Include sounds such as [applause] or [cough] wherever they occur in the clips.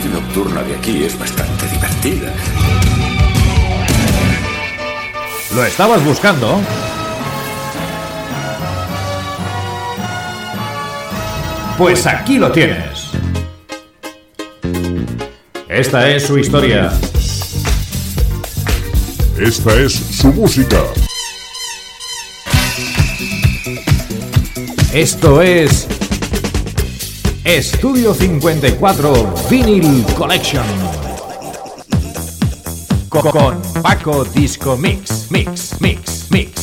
Vida nocturna de aquí es bastante divertida. ¿Lo estabas buscando? Pues aquí lo tienes. Esta es su historia. Esta es su música. Esto es Estudio 54 Vinyl Collection. Con Paco Disco Mix, Mix, Mix, Mix.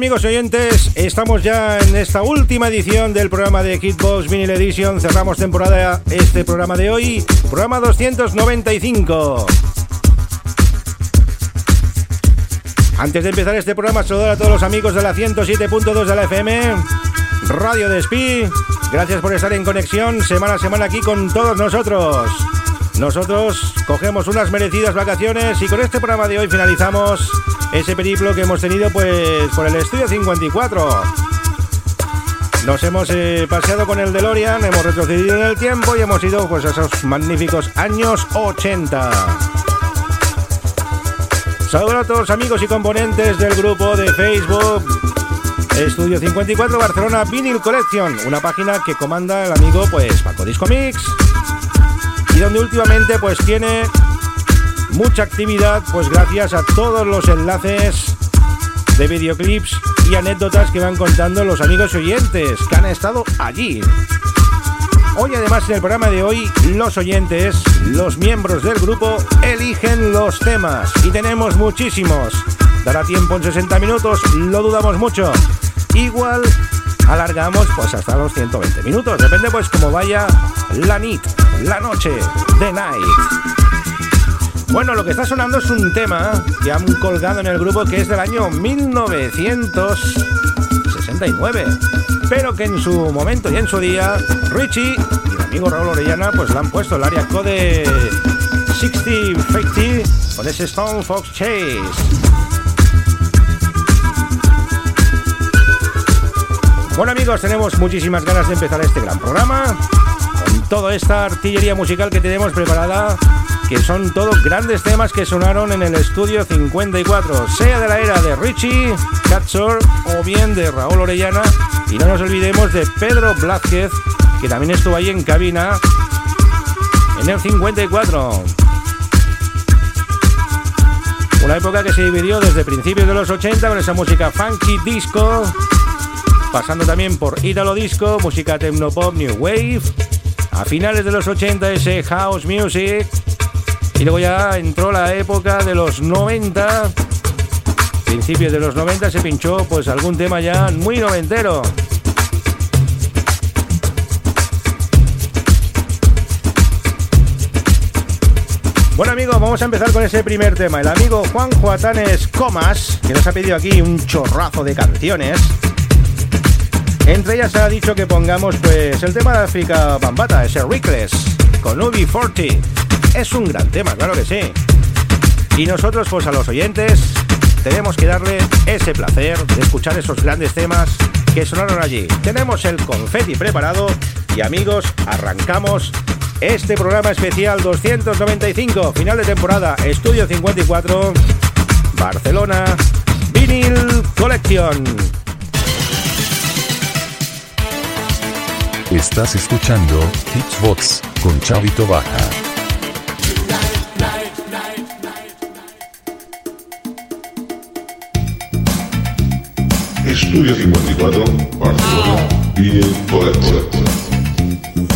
Amigos oyentes, estamos ya en esta última edición del programa de Hitbox Vinyl Edition, cerramos temporada este programa de hoy, programa 295. Antes de empezar este programa, saludar a todos los amigos de la 107.2 de la FM, Radio Despí, gracias por estar en conexión semana a semana aquí con todos nosotros. Nosotros cogemos unas merecidas vacaciones y con este programa de hoy finalizamos ese periplo que hemos tenido pues por el estudio 54. Nos hemos eh, paseado con el DeLorean, hemos retrocedido en el tiempo y hemos ido pues a esos magníficos años 80. Saludos a todos amigos y componentes del grupo de Facebook Estudio 54 Barcelona Vinyl Collection, una página que comanda el amigo pues Paco Disco Mix y donde últimamente pues tiene mucha actividad pues gracias a todos los enlaces de videoclips y anécdotas que van contando los amigos oyentes que han estado allí. Hoy además en el programa de hoy los oyentes, los miembros del grupo eligen los temas y tenemos muchísimos. Dará tiempo en 60 minutos, lo dudamos mucho. Igual alargamos pues hasta los 120 minutos, depende pues cómo vaya la nit, la noche, the night. Bueno, lo que está sonando es un tema que han colgado en el grupo que es del año 1969, pero que en su momento y en su día Richie y el amigo Raúl Orellana pues le han puesto el área code 6050 con ese Stone Fox Chase. Bueno amigos, tenemos muchísimas ganas de empezar este gran programa con toda esta artillería musical que tenemos preparada que son todos grandes temas que sonaron en el estudio 54, sea de la era de Richie, Catsor o bien de Raúl Orellana. Y no nos olvidemos de Pedro Blázquez, que también estuvo ahí en cabina en el 54. Una época que se dividió desde principios de los 80 con esa música funky disco, pasando también por Italo Disco, música techno pop, new wave. A finales de los 80 ese house music y luego ya entró la época de los 90. Principios de los 90 se pinchó pues algún tema ya muy noventero. Bueno amigos, vamos a empezar con ese primer tema. El amigo Juan Juatanes Comas, que nos ha pedido aquí un chorrazo de canciones. Entre ellas ha dicho que pongamos pues el tema de África Bambata, ese Reckless, con UB40. Es un gran tema, claro que sí. Y nosotros, pues a los oyentes, tenemos que darle ese placer de escuchar esos grandes temas que sonaron allí. Tenemos el confeti preparado y amigos, arrancamos este programa especial 295, final de temporada, Estudio 54, Barcelona, Vinyl Collection. Estás escuchando Hitsbox con Chavito Baja. Estudio 54, Barcelona, y poder, poder, poder.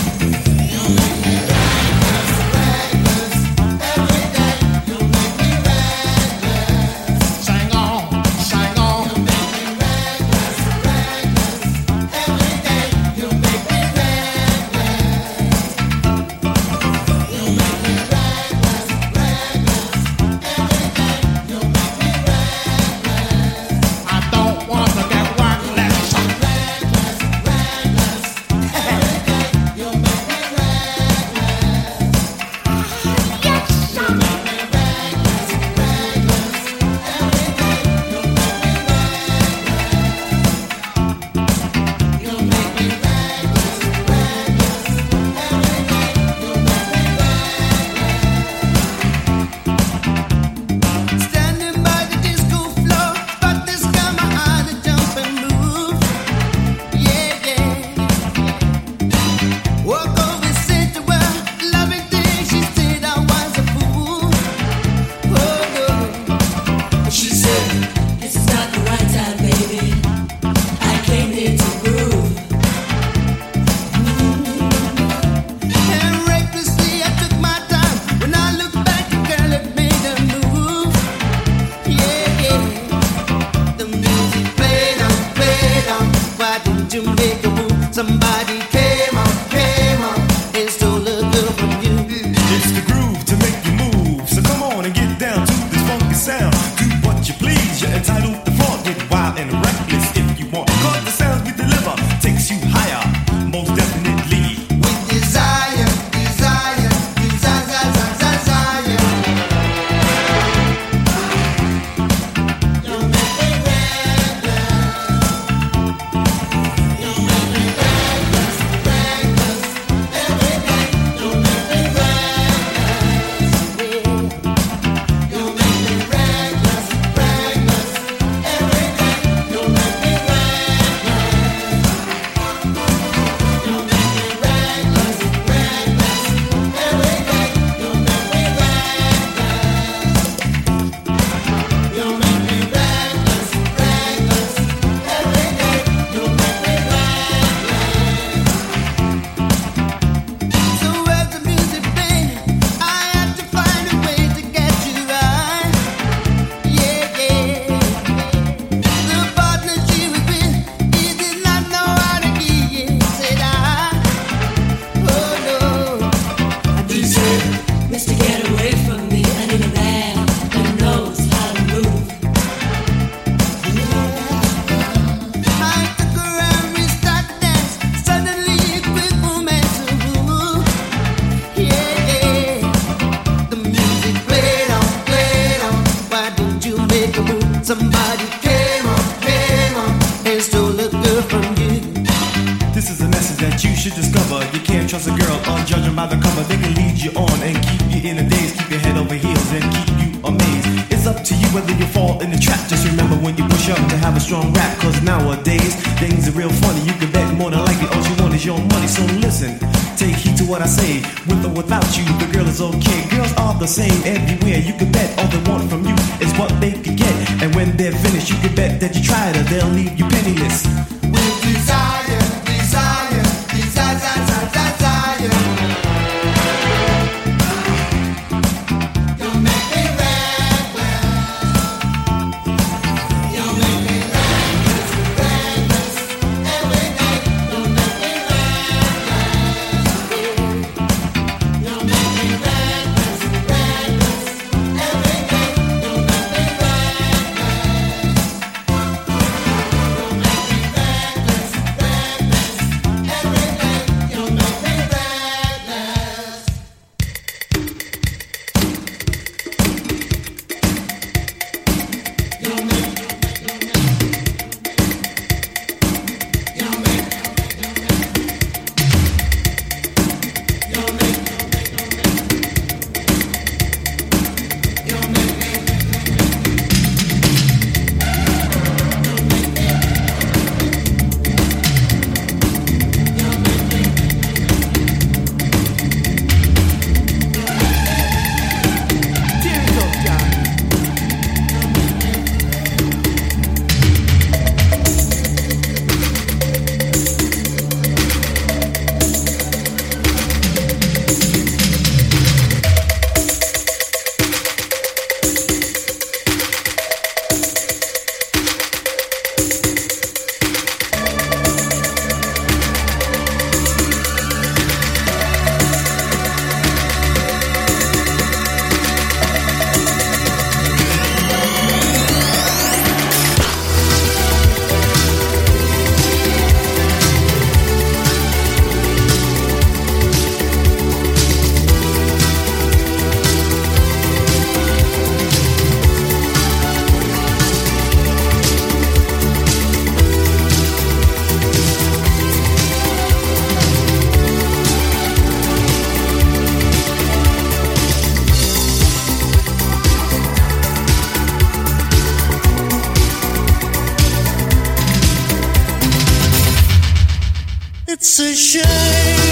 It's a shame.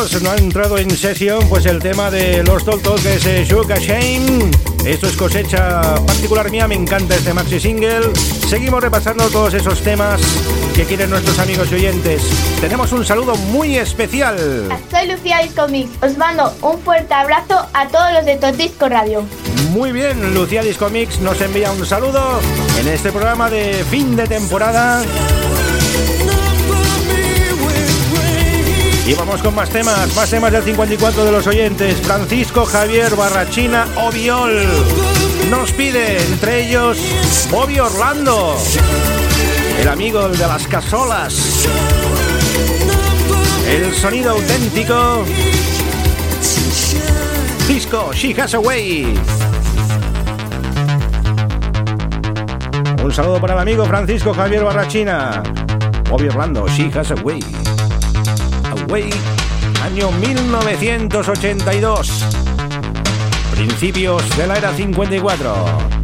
No ha entrado en sesión pues el tema de los Toltos que es Sugar Shame. Esto es cosecha particular mía, me encanta este maxi single. Seguimos repasando todos esos temas que quieren nuestros amigos y oyentes. Tenemos un saludo muy especial. Soy Lucía Discomix. Os mando un fuerte abrazo a todos los de Totisco Radio. Muy bien, Lucía Discomix nos envía un saludo en este programa de fin de temporada. Y vamos con más temas, más temas del 54 de los oyentes. Francisco Javier Barrachina Obiol nos pide, entre ellos, Bobby Orlando, el amigo de las casolas. El sonido auténtico. Disco She Has Away. Un saludo para el amigo Francisco Javier Barrachina. Bobby Orlando, She Has Away año 1982. Principios de la era 54.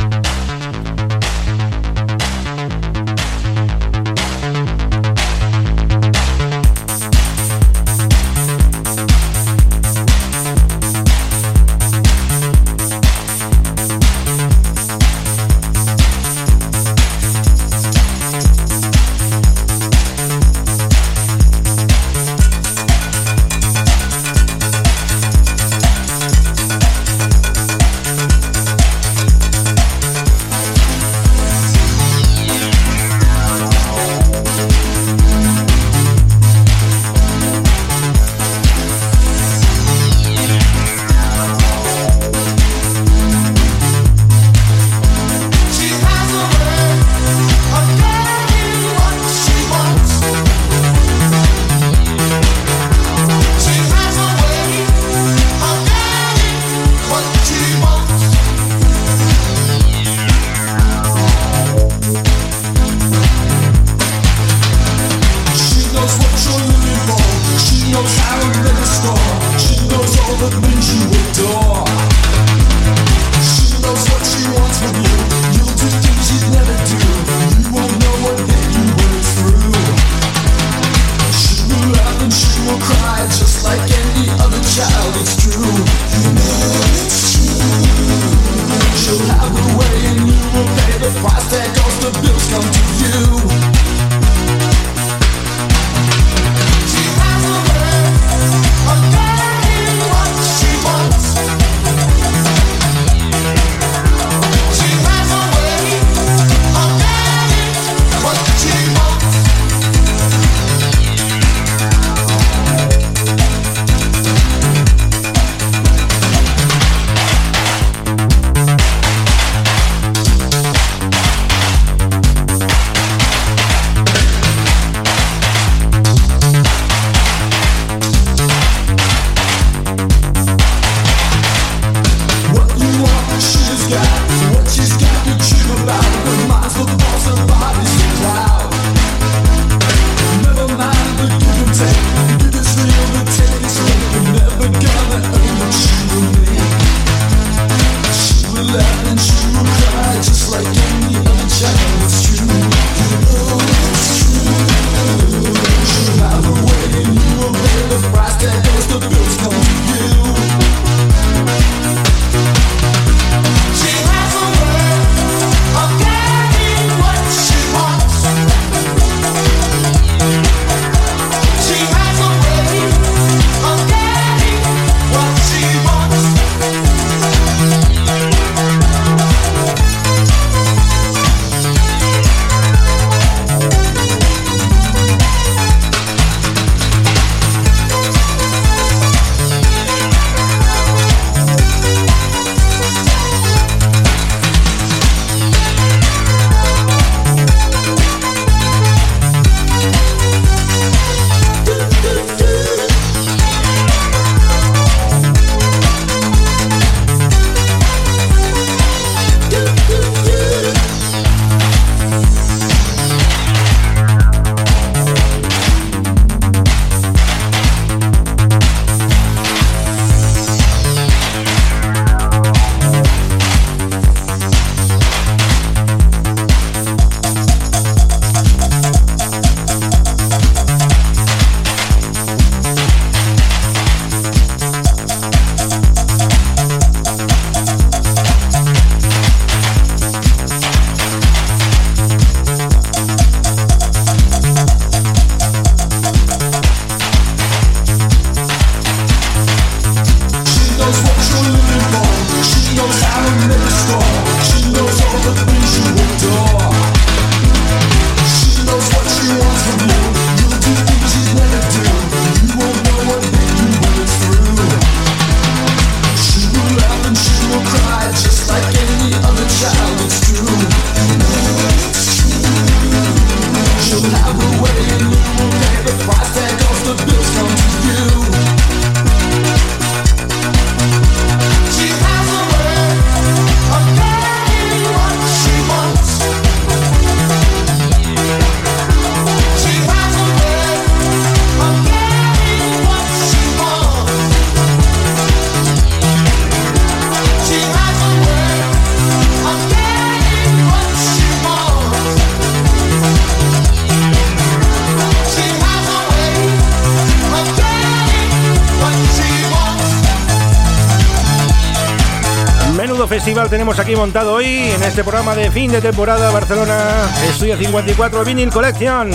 Tenemos aquí montado hoy en este programa de fin de temporada Barcelona Estudio 54 Vinyl Collection.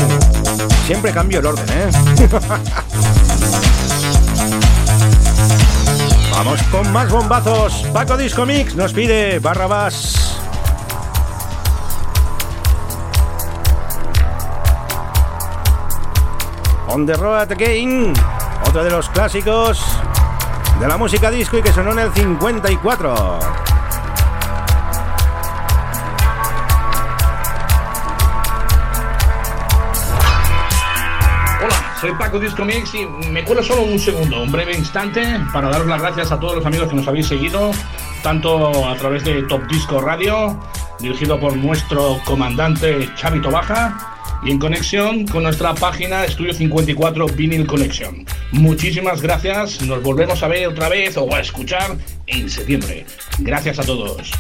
Siempre cambio el orden, ¿eh? [laughs] Vamos con más bombazos. Paco Disco Mix nos pide Barrabás. On the Road Again, otro de los clásicos de la música disco y que sonó en el 54. Soy Paco Disco Mix y me cuelo solo un segundo, un breve instante, para daros las gracias a todos los amigos que nos habéis seguido, tanto a través de Top Disco Radio, dirigido por nuestro comandante Chavito Baja, y en conexión con nuestra página Estudio 54 Vinyl Connection. Muchísimas gracias, nos volvemos a ver otra vez o a escuchar en septiembre. Gracias a todos.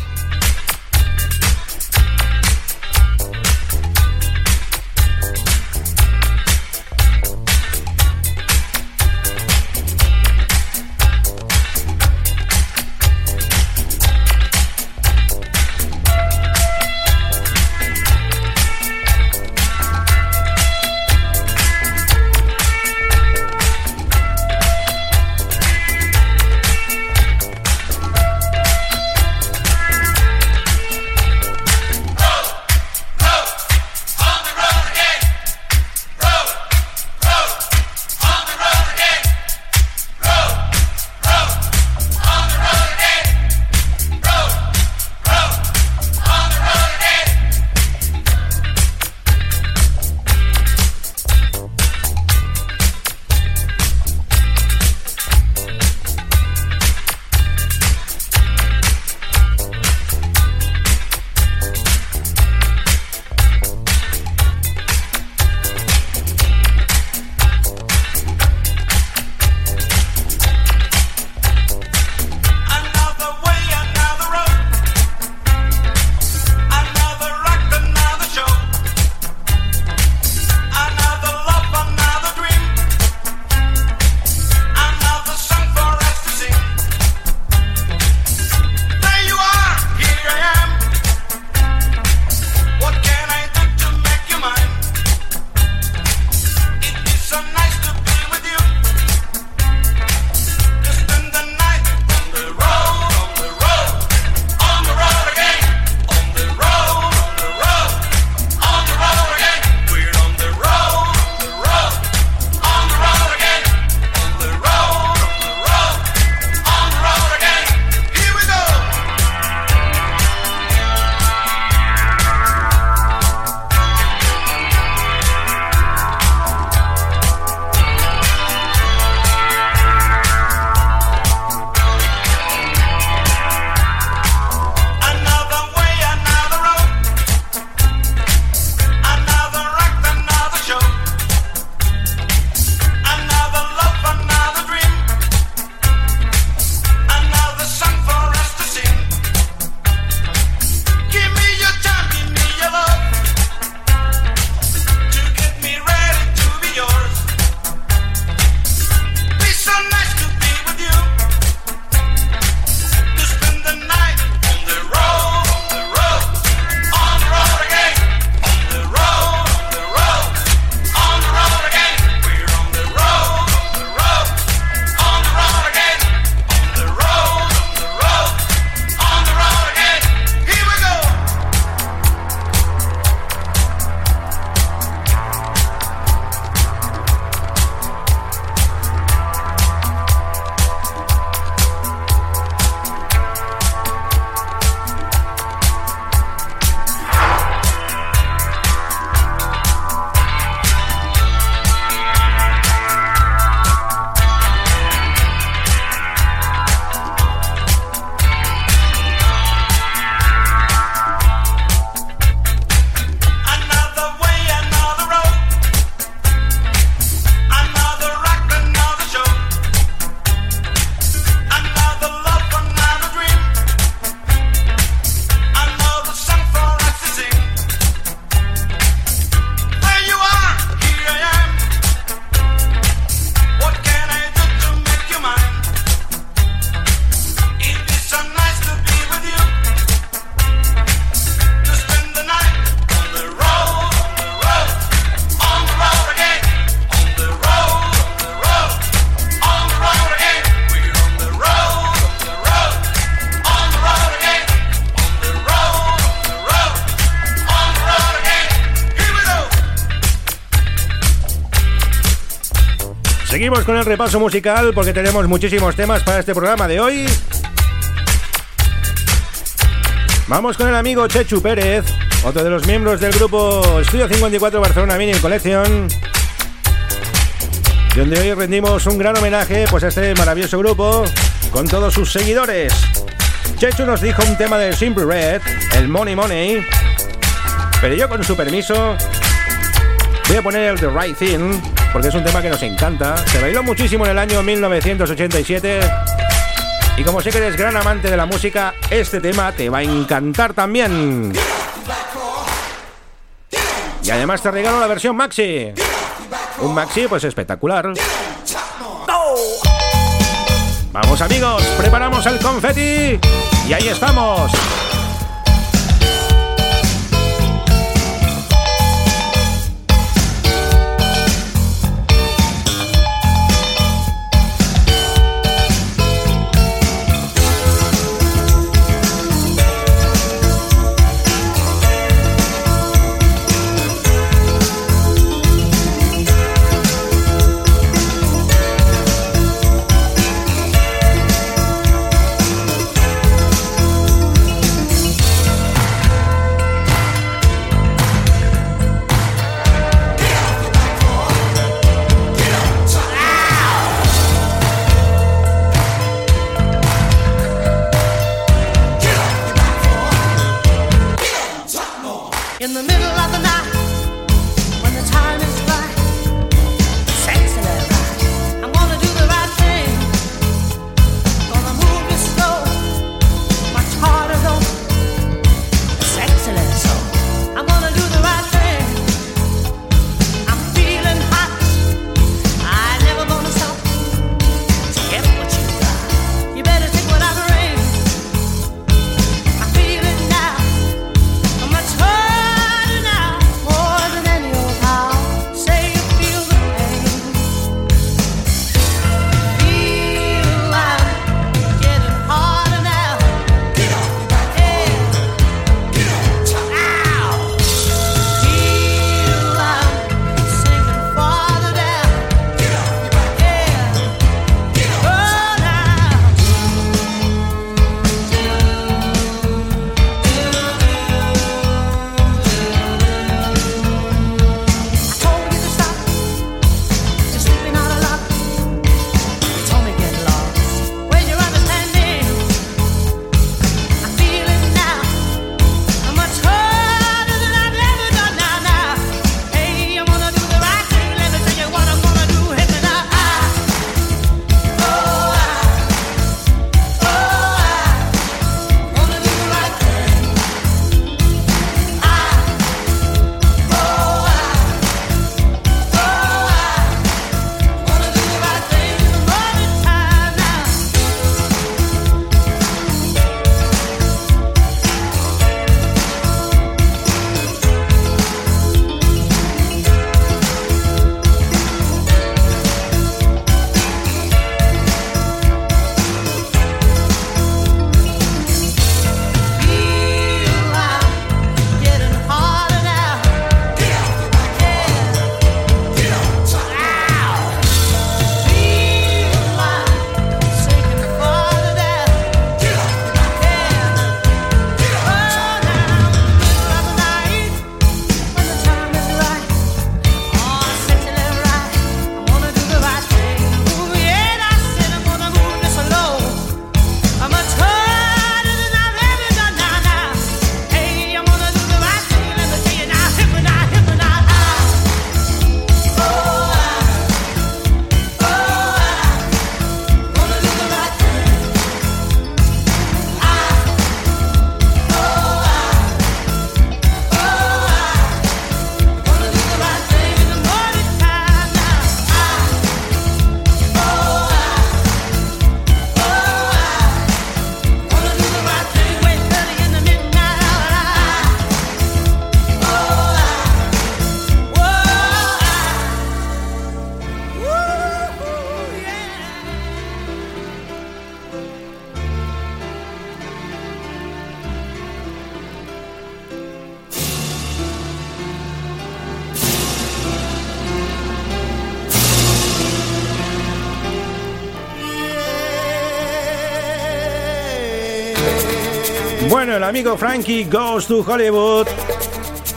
Con el repaso musical porque tenemos muchísimos temas para este programa de hoy. Vamos con el amigo Chechu Pérez, otro de los miembros del grupo Estudio 54 Barcelona Mini Collection, donde hoy rendimos un gran homenaje pues, a este maravilloso grupo con todos sus seguidores. Chechu nos dijo un tema de Simple Red, el Money Money, pero yo con su permiso Voy a poner el The Right Thing porque es un tema que nos encanta. Se bailó muchísimo en el año 1987. Y como sé que eres gran amante de la música, este tema te va a encantar también. Y además te regalo la versión maxi. Un maxi pues espectacular. Vamos amigos, preparamos el confeti y ahí estamos. Amigo Frankie Goes to Hollywood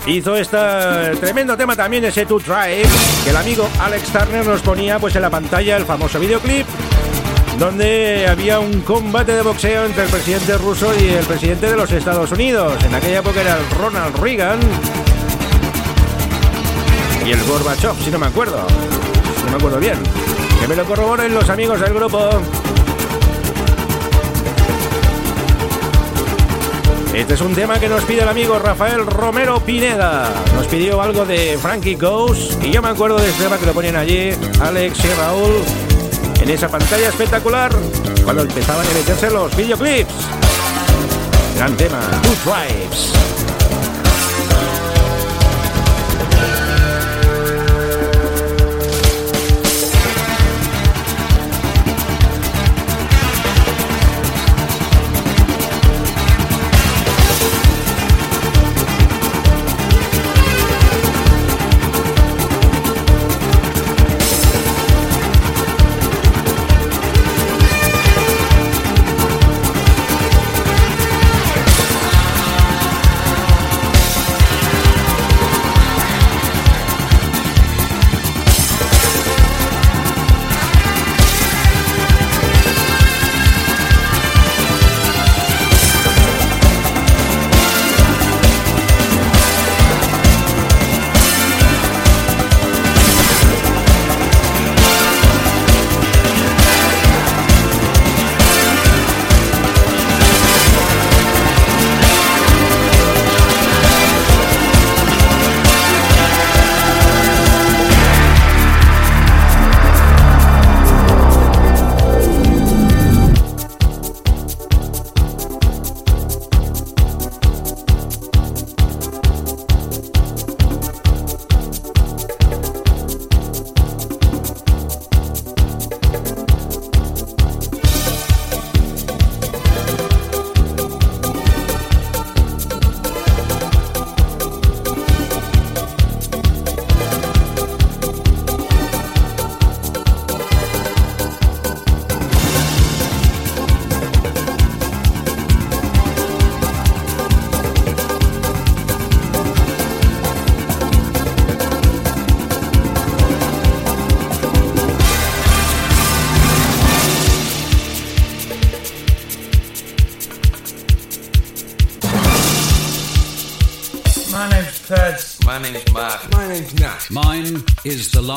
hizo este tremendo tema también, ese To Drive, que el amigo Alex Turner nos ponía pues en la pantalla el famoso videoclip donde había un combate de boxeo entre el presidente ruso y el presidente de los Estados Unidos. En aquella época era Ronald Reagan. y el Gorbachev, si no me acuerdo. No me acuerdo bien. Que me lo corroboren los amigos del grupo. Este es un tema que nos pide el amigo Rafael Romero Pineda. Nos pidió algo de Frankie Goes y yo me acuerdo de este tema que lo ponían allí, Alex y Raúl, en esa pantalla espectacular cuando empezaban a meterse los videoclips. Gran tema, Two Tribes.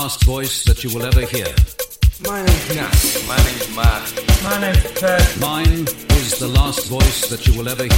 Last voice that you will ever hear. My name's Nat. My name's Mark. My name's Ted. Mine is the last voice that you will ever hear.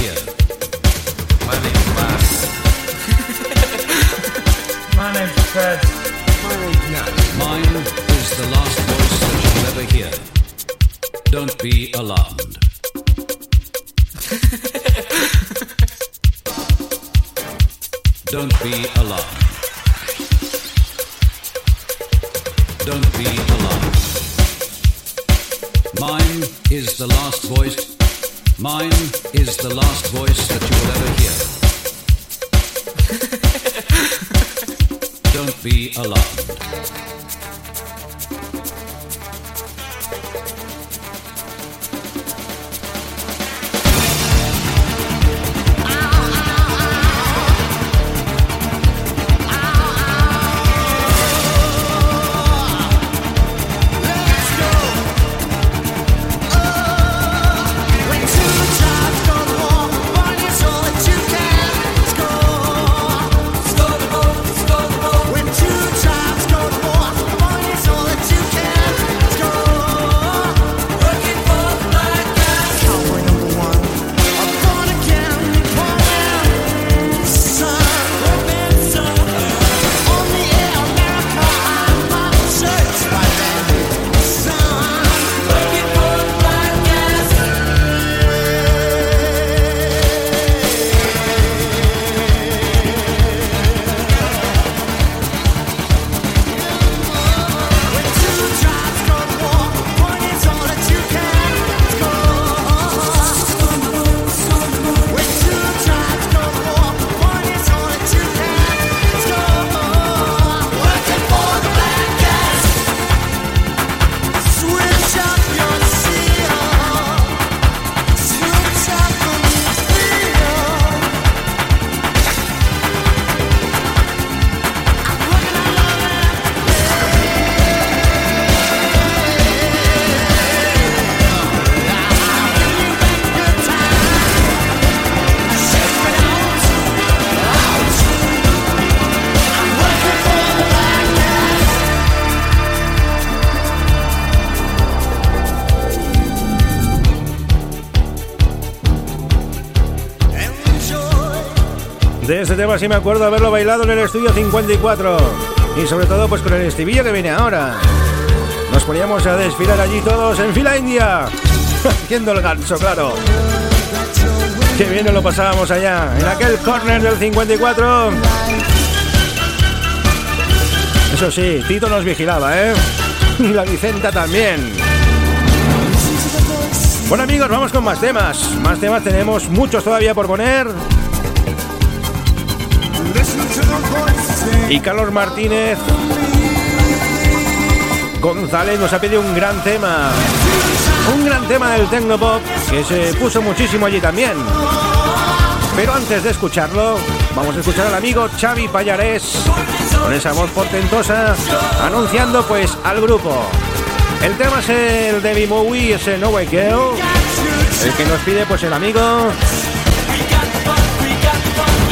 Este tema sí me acuerdo haberlo bailado en el estudio 54. Y sobre todo pues con el estribillo que viene ahora. Nos poníamos a desfilar allí todos en fila india. [laughs] Haciendo el ganso, claro. Qué bien lo pasábamos allá, en aquel corner del 54. Eso sí, Tito nos vigilaba, ¿eh? [laughs] Y la Vicenta también. Bueno amigos, vamos con más temas. Más temas tenemos muchos todavía por poner. Y Carlos Martínez González nos ha pedido un gran tema. Un gran tema del Tecnopop que se puso muchísimo allí también. Pero antes de escucharlo, vamos a escuchar al amigo Xavi Payarés con esa voz portentosa anunciando pues al grupo. El tema es el de Mowi, ese No Way Girl, el que nos pide pues el amigo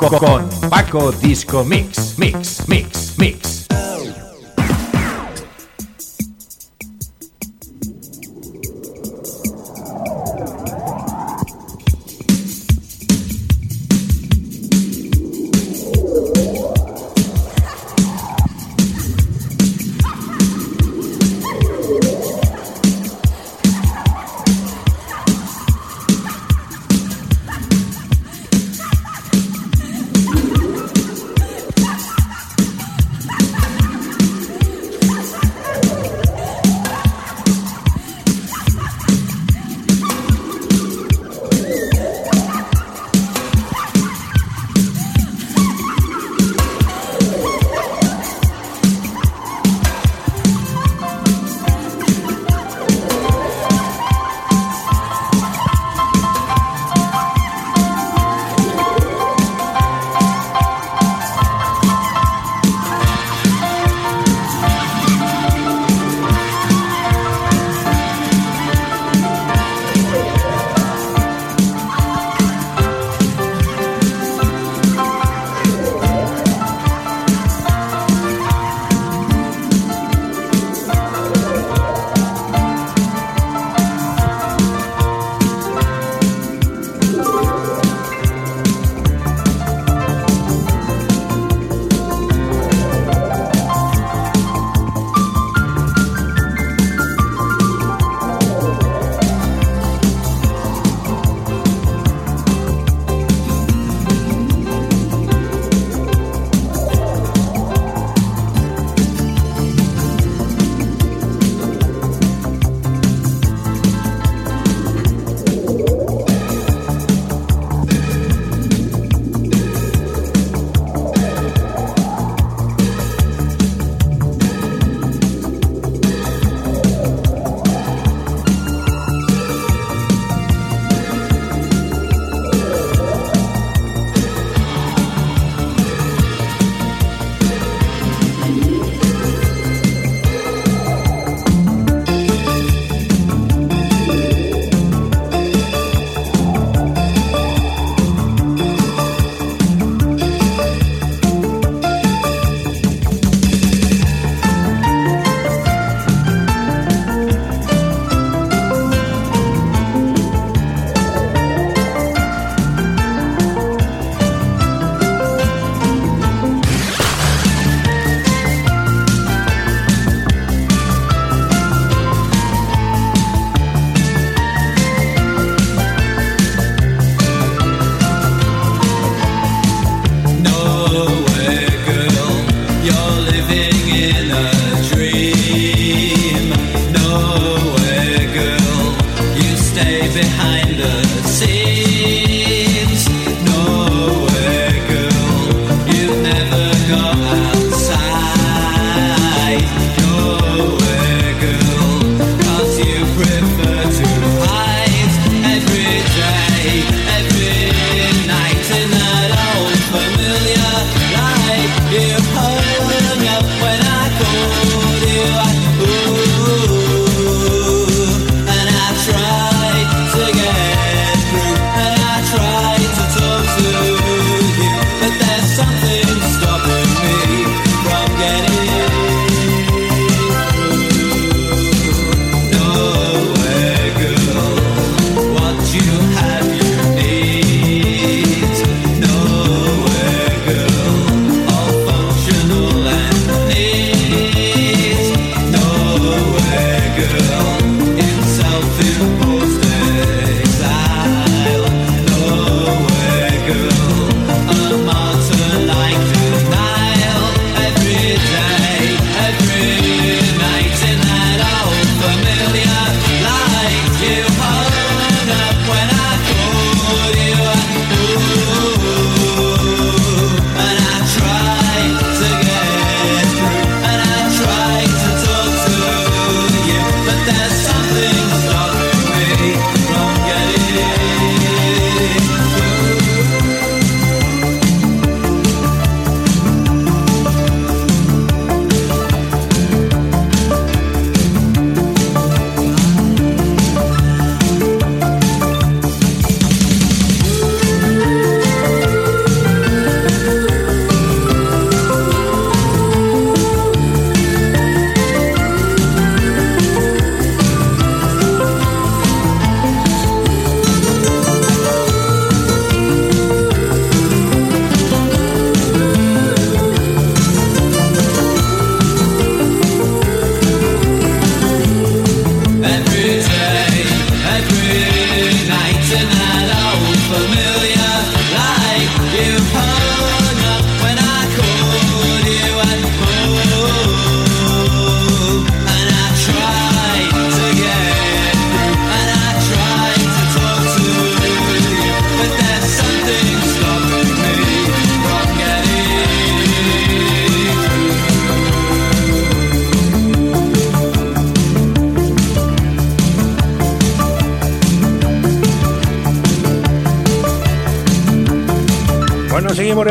Co- Con Paco Disco Mix, Mix, Mix, Mix.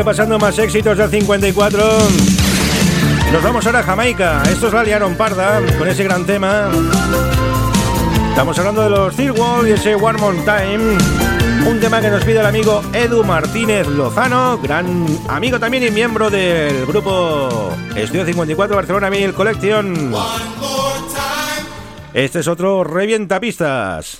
repasando más éxitos del 54. Nos vamos ahora a Jamaica. Estos la liaron parda con ese gran tema. Estamos hablando de los Steel Wall y ese One More Time. Un tema que nos pide el amigo Edu Martínez Lozano, gran amigo también y miembro del grupo Estudio 54 Barcelona Mil Collection. Este es otro Revientapistas.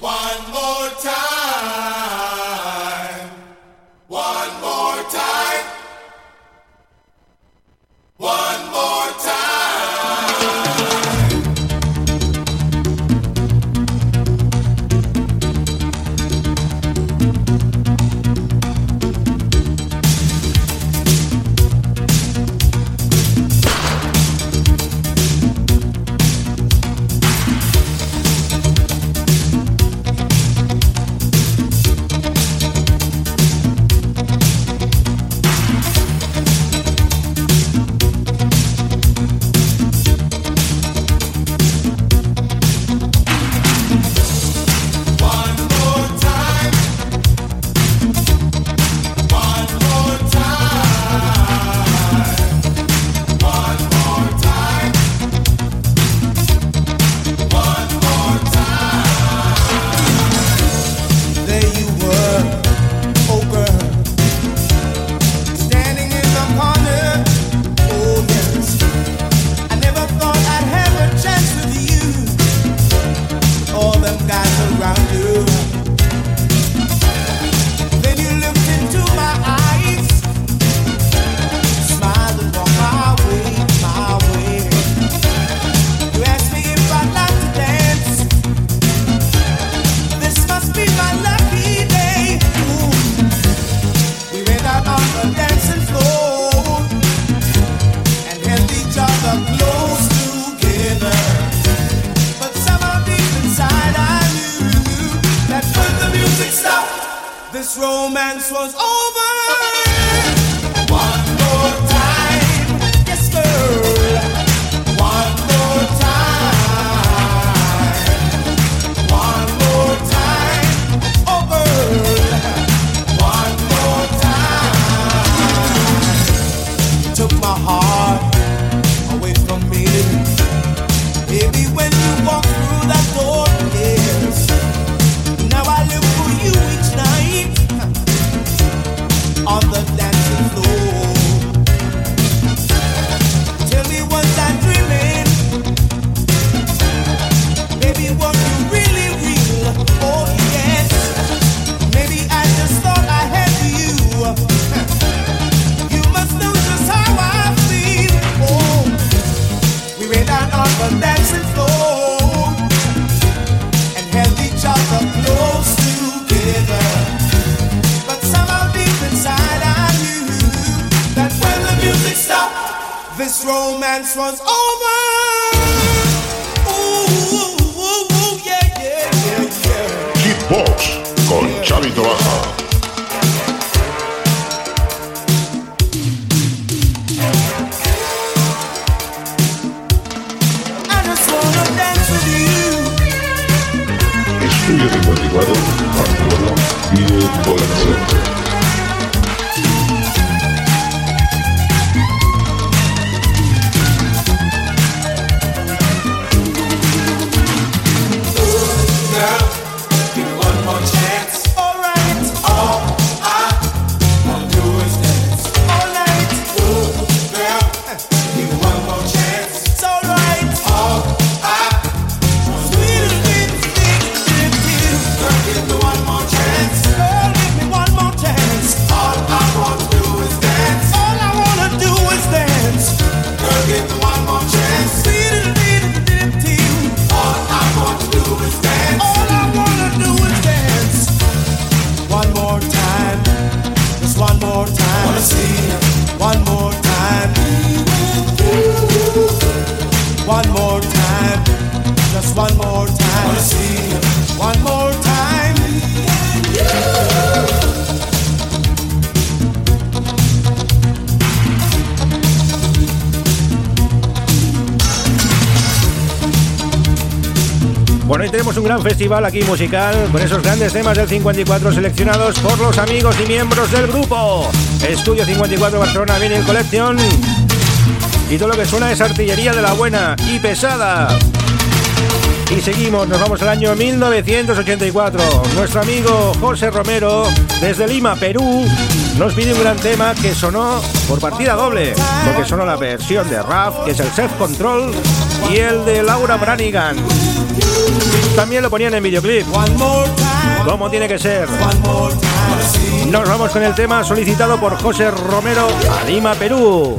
dance was over. Ooh, ooh, ooh, ooh, yeah, yeah, yeah, yeah. Kickbox con Xavi Tobaja. un gran festival aquí musical con esos grandes temas del 54 seleccionados por los amigos y miembros del grupo. Estudio 54 Barcelona viene Vinyl Collection. Y todo lo que suena es artillería de la buena y pesada. Y seguimos, nos vamos al año 1984. Nuestro amigo José Romero, desde Lima, Perú, nos pide un gran tema que sonó por partida doble, porque sonó la versión de Raf, que es el Self Control, y el de Laura Branigan también lo ponían en videoclip. Como tiene que ser. Nos vamos con el tema solicitado por José Romero, Anima Perú.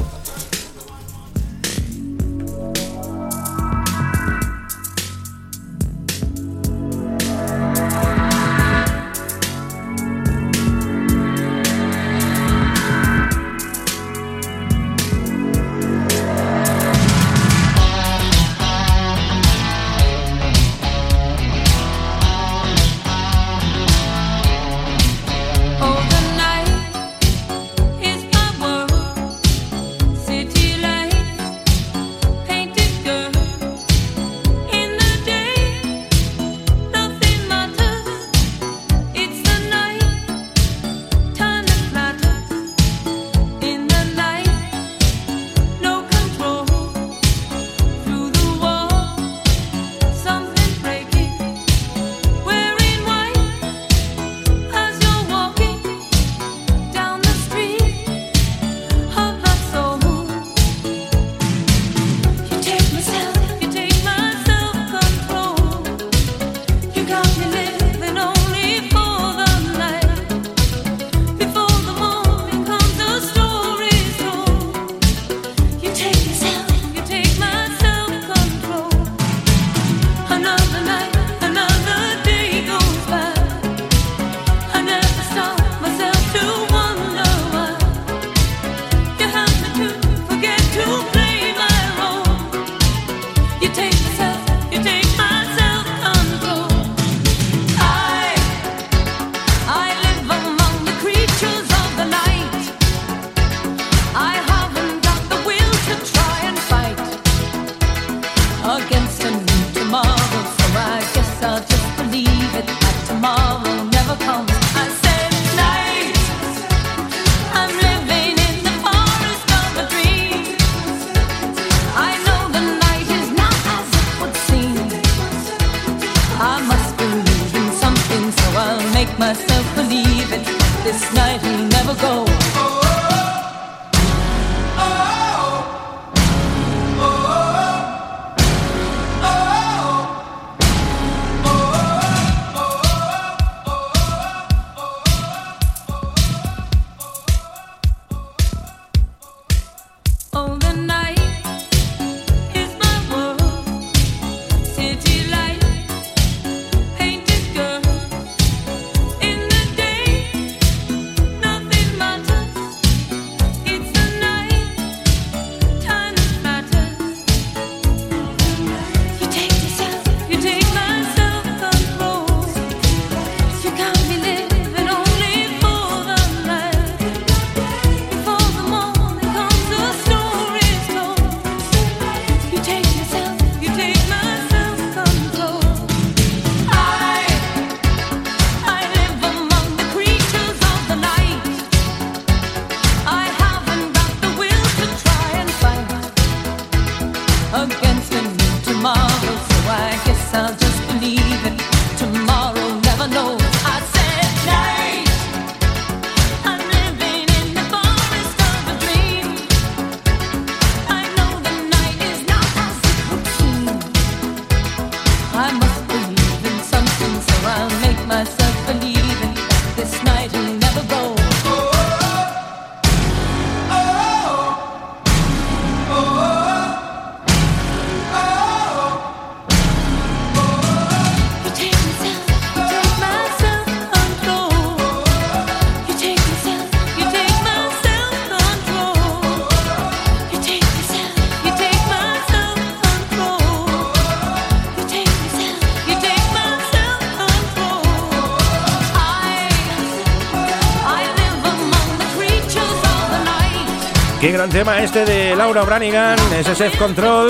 Tema este de Laura Branigan, ese Self Control.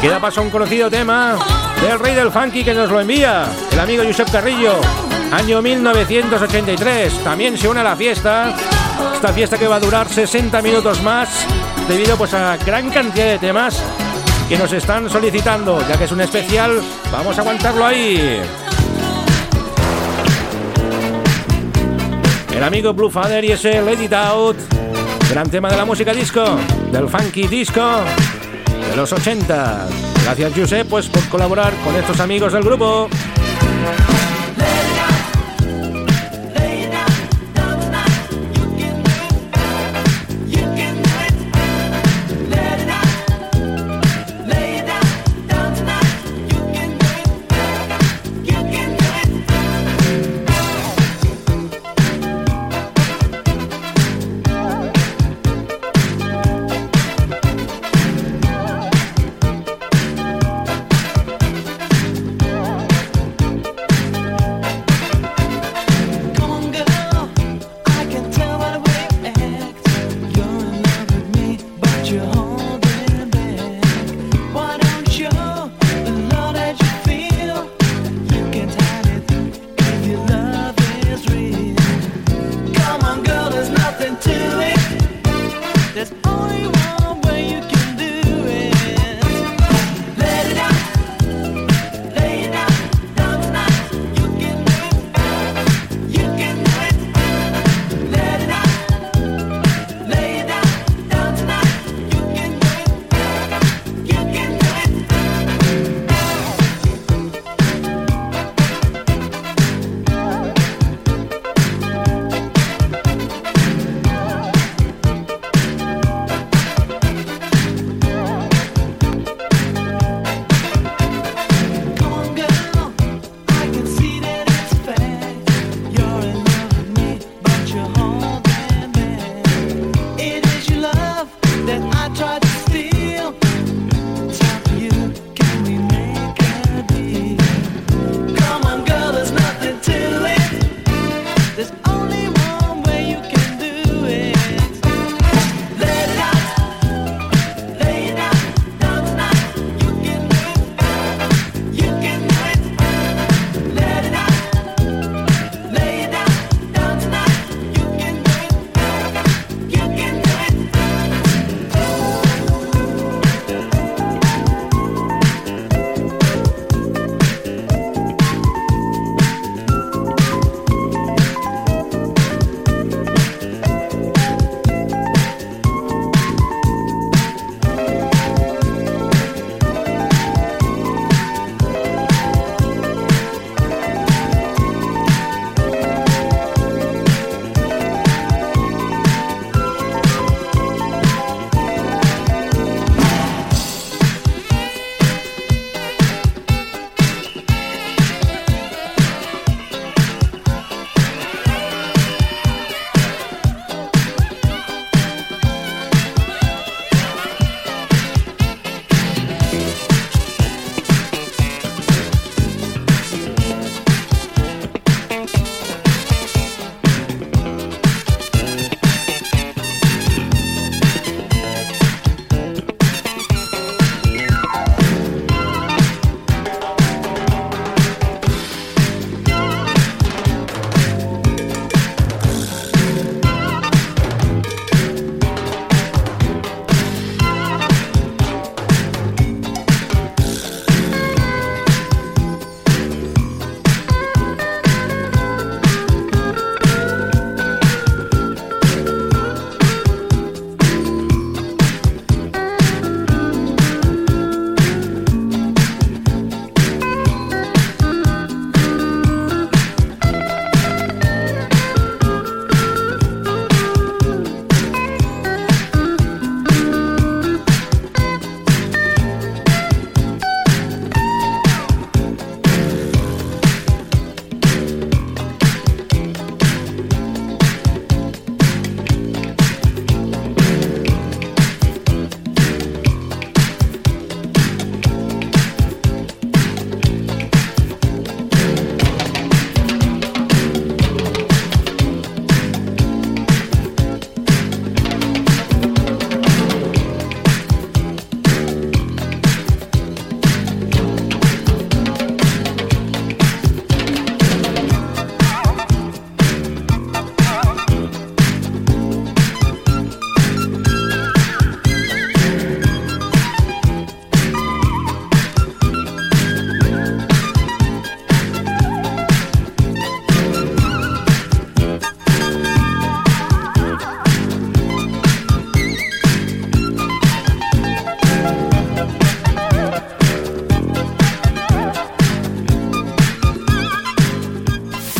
Queda paso a un conocido tema del rey del funky que nos lo envía, el amigo Josep Carrillo. Año 1983, también se une a la fiesta. Esta fiesta que va a durar 60 minutos más debido pues a gran cantidad de temas que nos están solicitando, ya que es un especial, vamos a aguantarlo ahí. El amigo Blue Father y ese Let It Out, gran tema de la música disco, del funky disco de los 80. Gracias Josep pues por colaborar con estos amigos del grupo.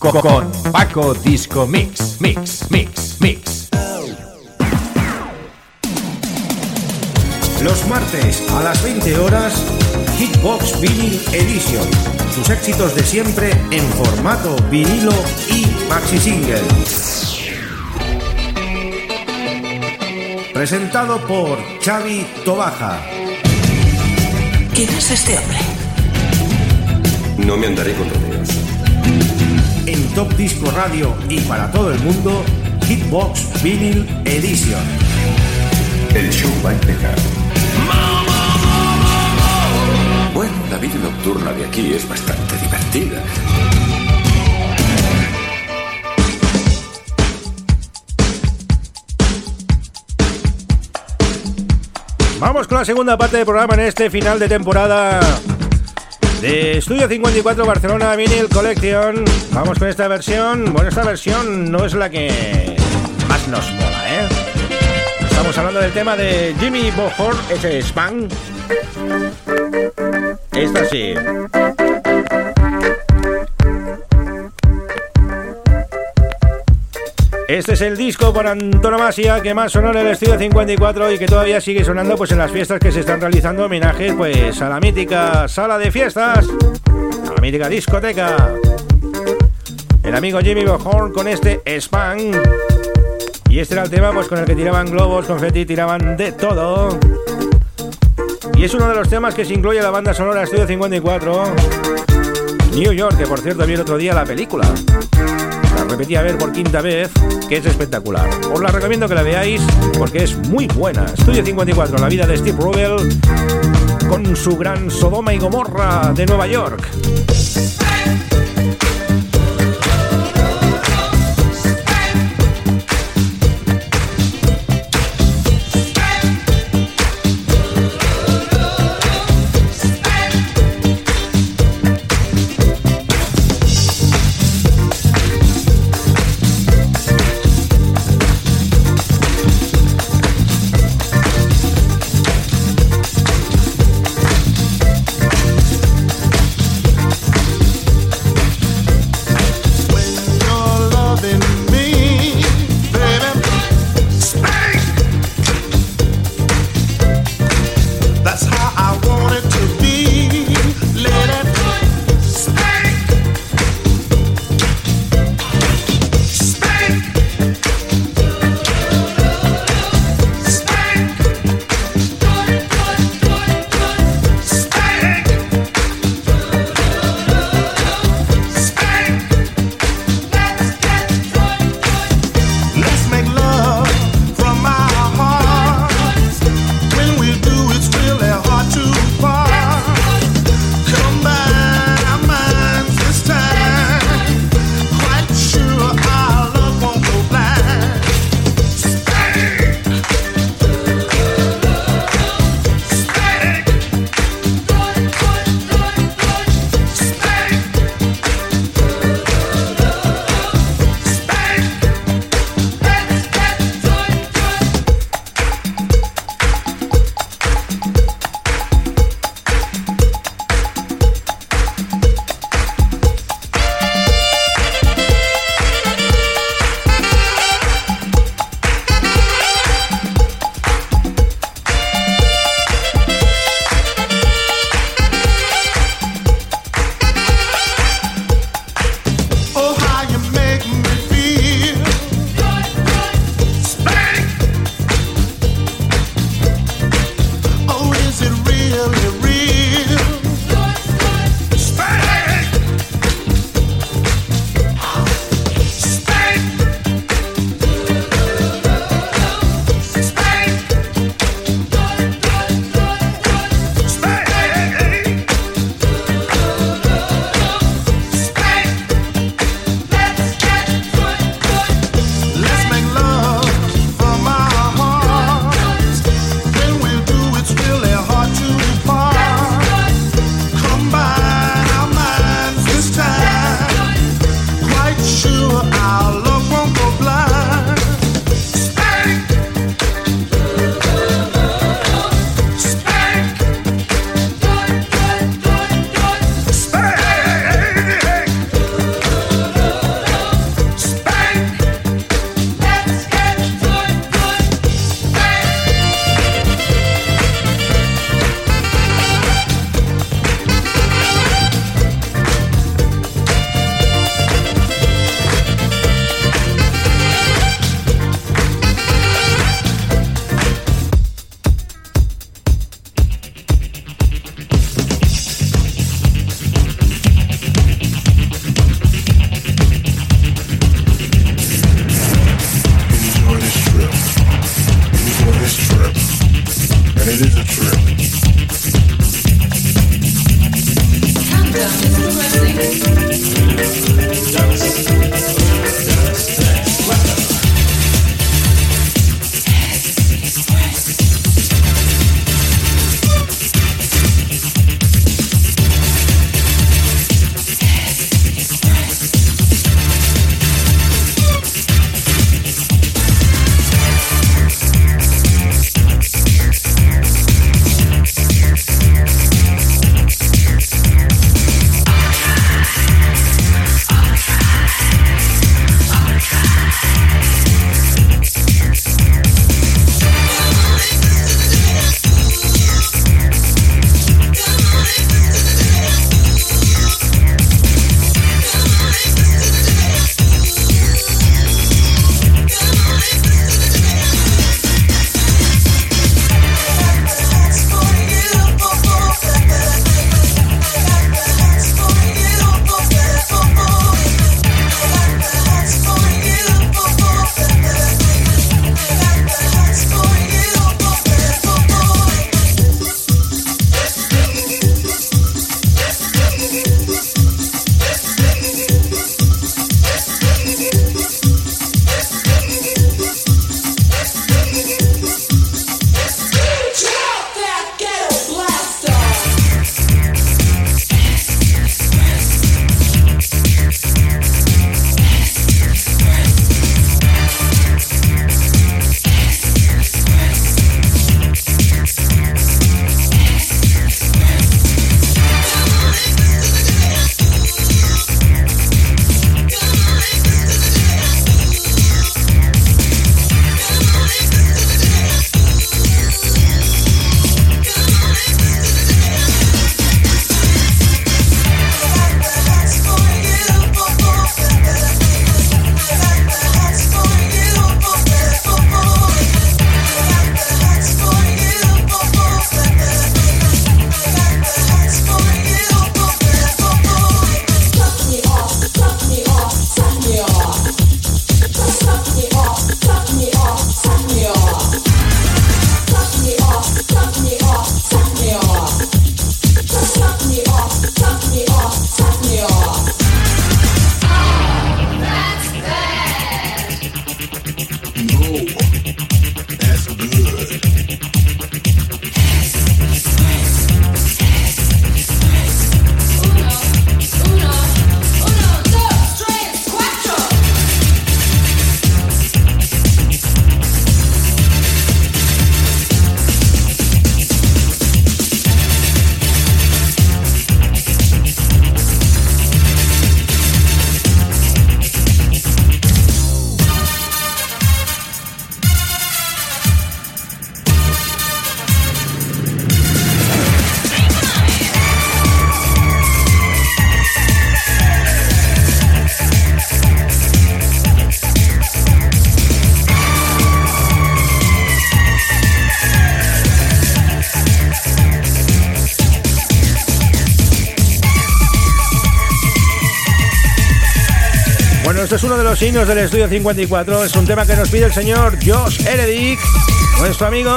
Co- Con Paco Disco Mix, Mix, Mix, Mix. Los martes a las 20 horas, Hitbox Vinyl Edition. Sus éxitos de siempre en formato vinilo y maxi single. Presentado por Xavi Tobaja. ¿Quién es este hombre? No me andaré con rodeos. En Top Disco Radio y para todo el mundo, Hitbox Vinyl Edition. El show va a empezar. Bueno, la vida nocturna de aquí es bastante divertida. Vamos con la segunda parte del programa en este final de temporada de Estudio 54 Barcelona Vinyl Collection. Vamos con esta versión. Bueno, esta versión no es la que más nos mola, ¿eh? Estamos hablando del tema de Jimmy Bohor, ese spam. Esta sí. Este es el disco por antonomasia que más sonó en el estudio 54 y que todavía sigue sonando pues en las fiestas que se están realizando homenajes pues a la mítica sala de fiestas, a la mítica discoteca. El amigo Jimmy Bohorn con este Spam. Y este era el tema pues con el que tiraban globos, confeti, tiraban de todo. Y es uno de los temas que se incluye en la banda sonora Estudio 54. New York, que por cierto vi el otro día la película. Repetí a ver por quinta vez, que es espectacular. Os la recomiendo que la veáis porque es muy buena. Estudio 54, la vida de Steve Rubel con su gran Sodoma y Gomorra de Nueva York. Del estudio 54. Es un tema que nos pide el señor Josh Eredic, nuestro amigo,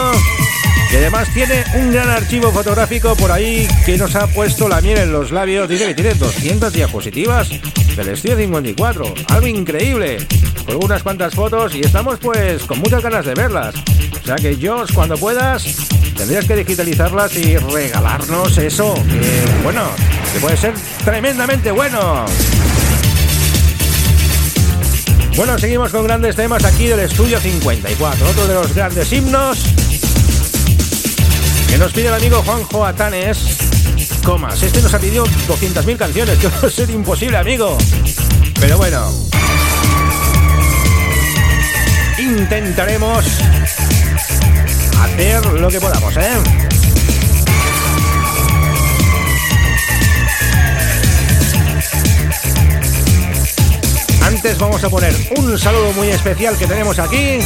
que además tiene un gran archivo fotográfico por ahí que nos ha puesto la miel en los labios. Dice que tiene 200 diapositivas del estudio 54. Algo increíble. Con unas cuantas fotos y estamos pues con muchas ganas de verlas. O sea que Josh, cuando puedas, tendrías que digitalizarlas y regalarnos eso. Que, bueno, que puede ser tremendamente bueno. Bueno, seguimos con grandes temas aquí del Estudio 54, otro de los grandes himnos que nos pide el amigo Juanjo Atanes. Comas, este nos ha pedido 200.000 canciones, [laughs] que va a ser imposible, amigo. Pero bueno, intentaremos hacer lo que podamos, ¿eh? Vamos a poner un saludo muy especial que tenemos aquí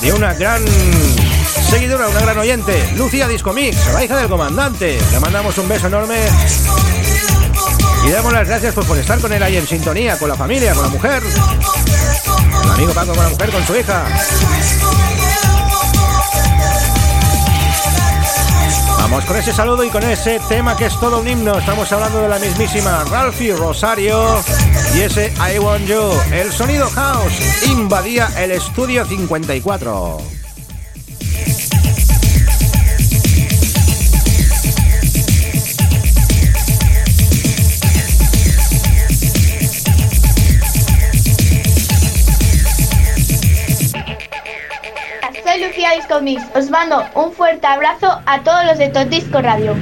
de una gran seguidora, una gran oyente, Lucía Discomix, la hija del comandante. Le mandamos un beso enorme y damos las gracias pues, por estar con él ahí en sintonía, con la familia, con la mujer. El amigo Paco con la mujer, con su hija. Vamos con ese saludo y con ese tema que es todo un himno. Estamos hablando de la mismísima Ralphie Rosario y ese I Want You. El sonido house invadía el estudio 54. Soy Lucía Disco Mix. Os mando un fuerte abrazo a todos los de Top Disco Radio.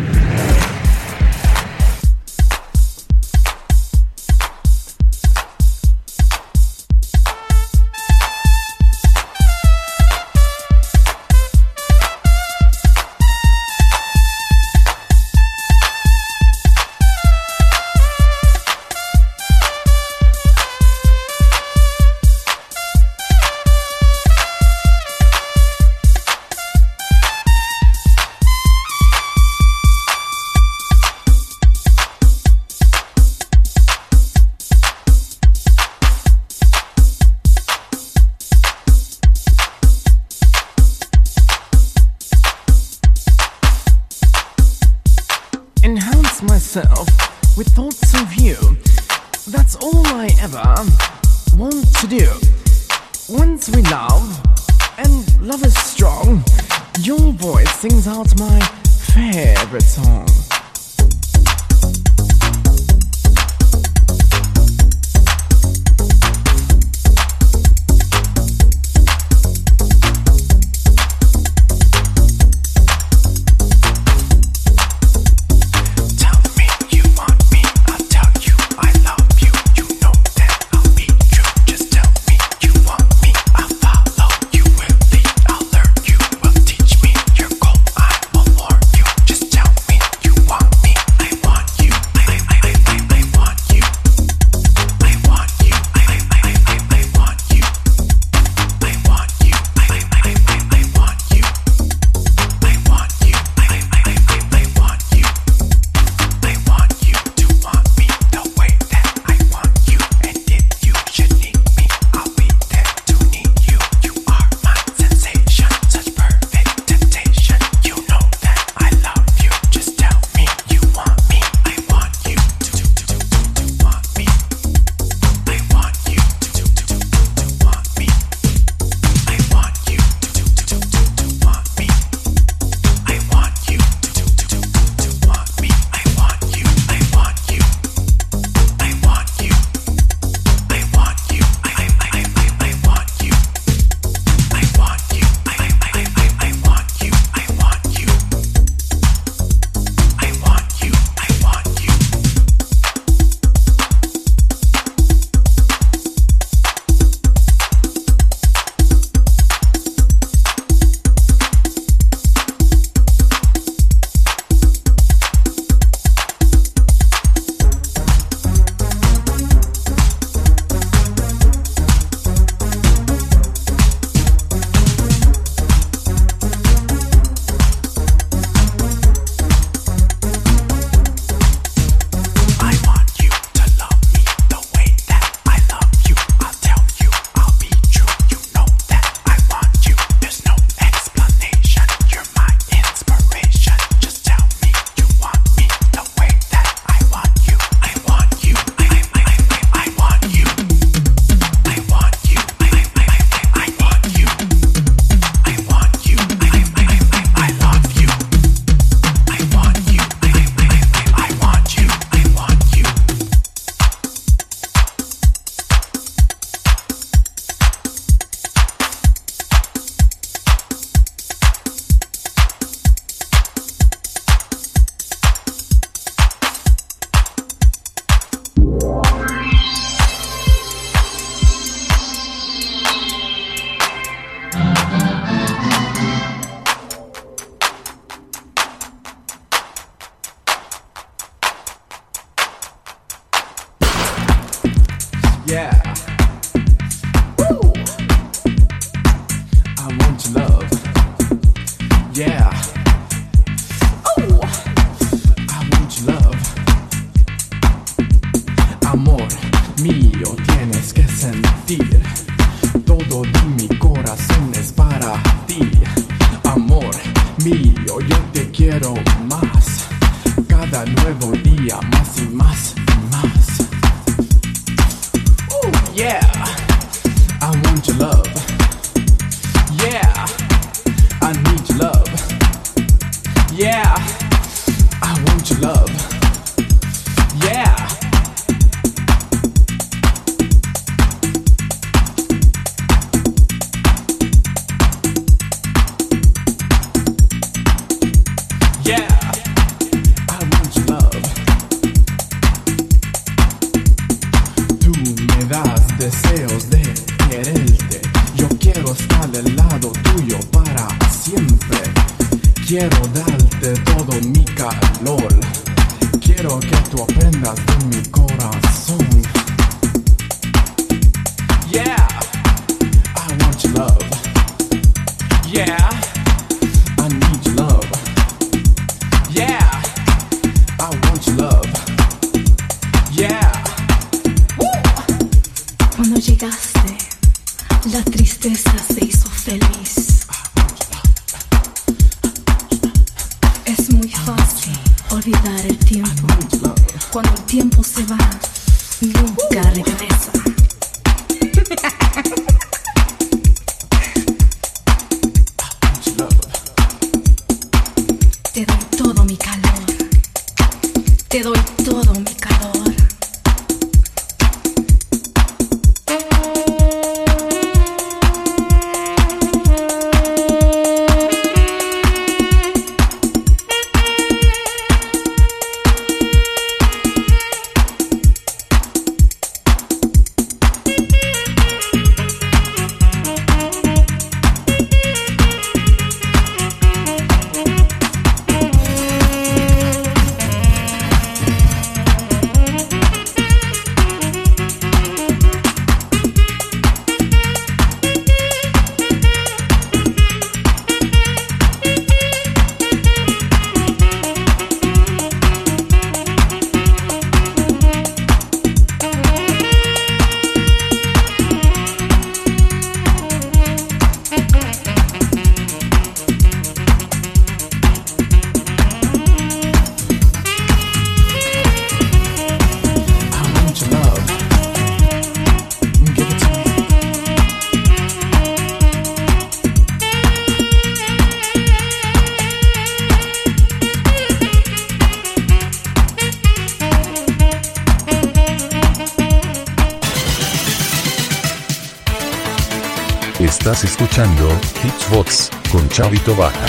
Estás escuchando Hitsbox con Chavito Baja.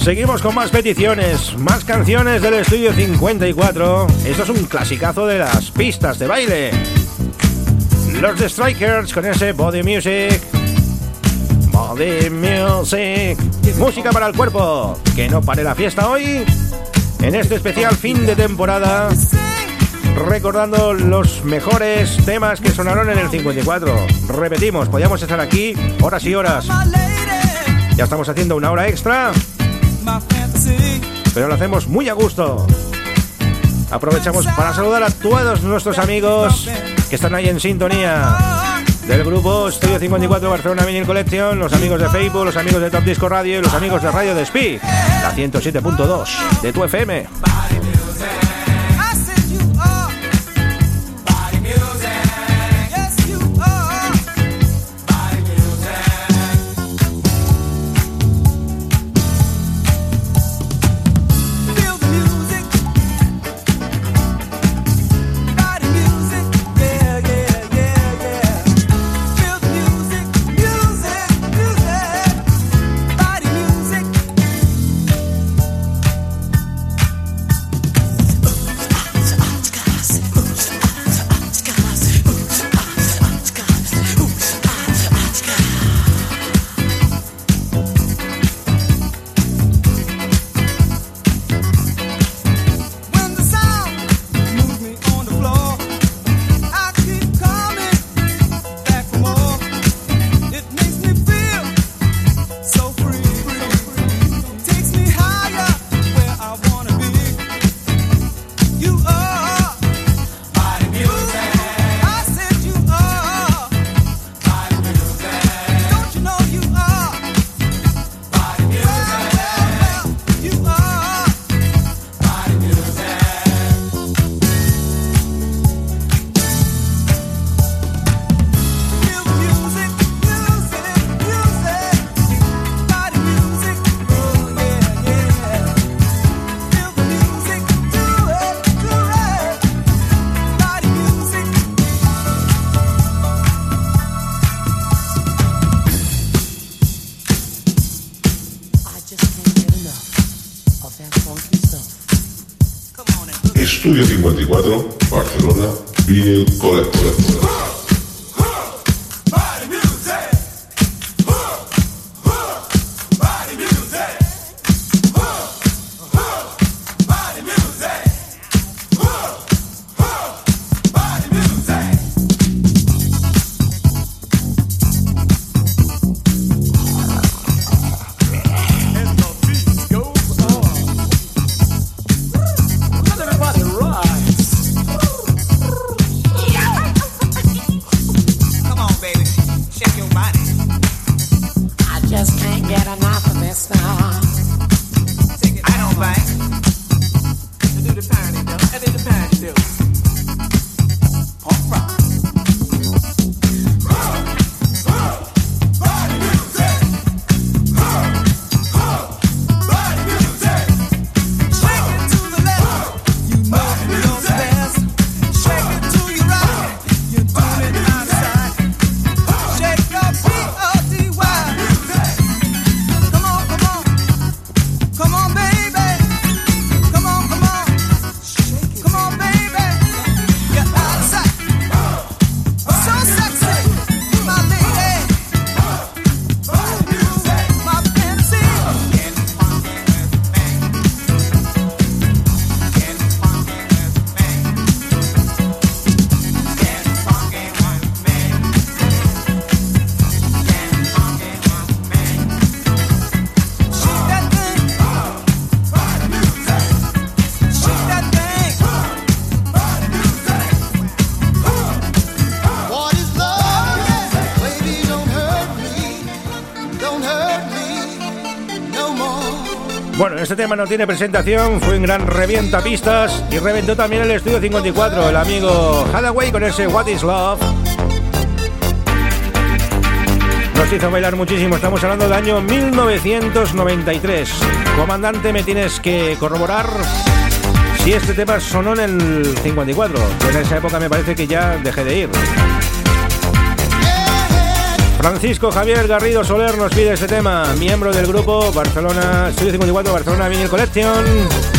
Seguimos con más peticiones, más canciones del estudio 54. Esto es un clasicazo de las pistas de baile. Los The Strikers con ese Body Music. Body Music. Música para el cuerpo. Que no pare la fiesta hoy. En este especial fin de temporada. Recordando los mejores temas que sonaron en el 54. Repetimos, podíamos estar aquí horas y horas. Ya estamos haciendo una hora extra pero lo hacemos muy a gusto. Aprovechamos para saludar a todos nuestros amigos que están ahí en sintonía del grupo Estudio 54 Barcelona Vinyl Collection, los amigos de Facebook, los amigos de Top Disco Radio y los amigos de Radio Despí, la 107.2 de tu FM. Estudio no tiene presentación, fue un gran revienta pistas y reventó también el estudio 54, el amigo Hathaway con ese What is Love. Nos hizo bailar muchísimo, estamos hablando del año 1993. Comandante, me tienes que corroborar si este tema sonó en el 54. En esa época me parece que ya dejé de ir. Francisco Javier Garrido Soler nos pide este tema, miembro del grupo Barcelona Estudio 54 Barcelona Vinyl Collection.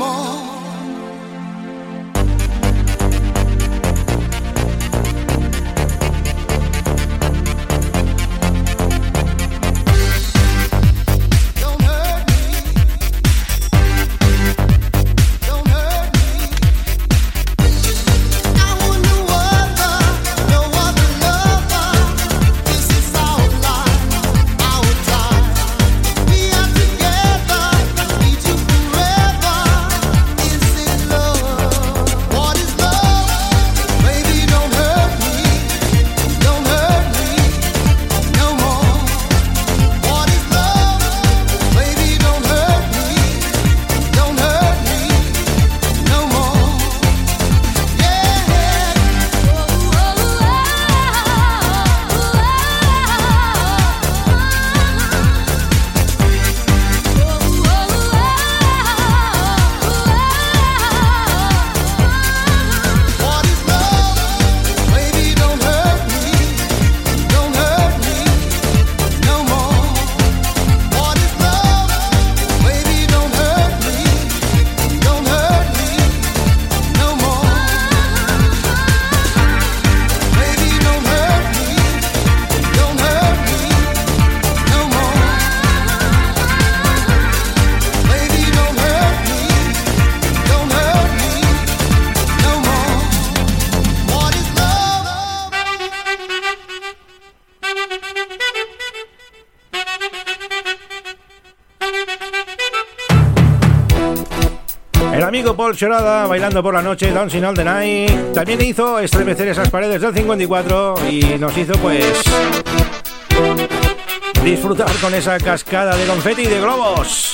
amor. Paul Chorada bailando por la noche, Dancing All the Night. También hizo estremecer esas paredes del 54 y nos hizo pues disfrutar con esa cascada de confeti y de globos.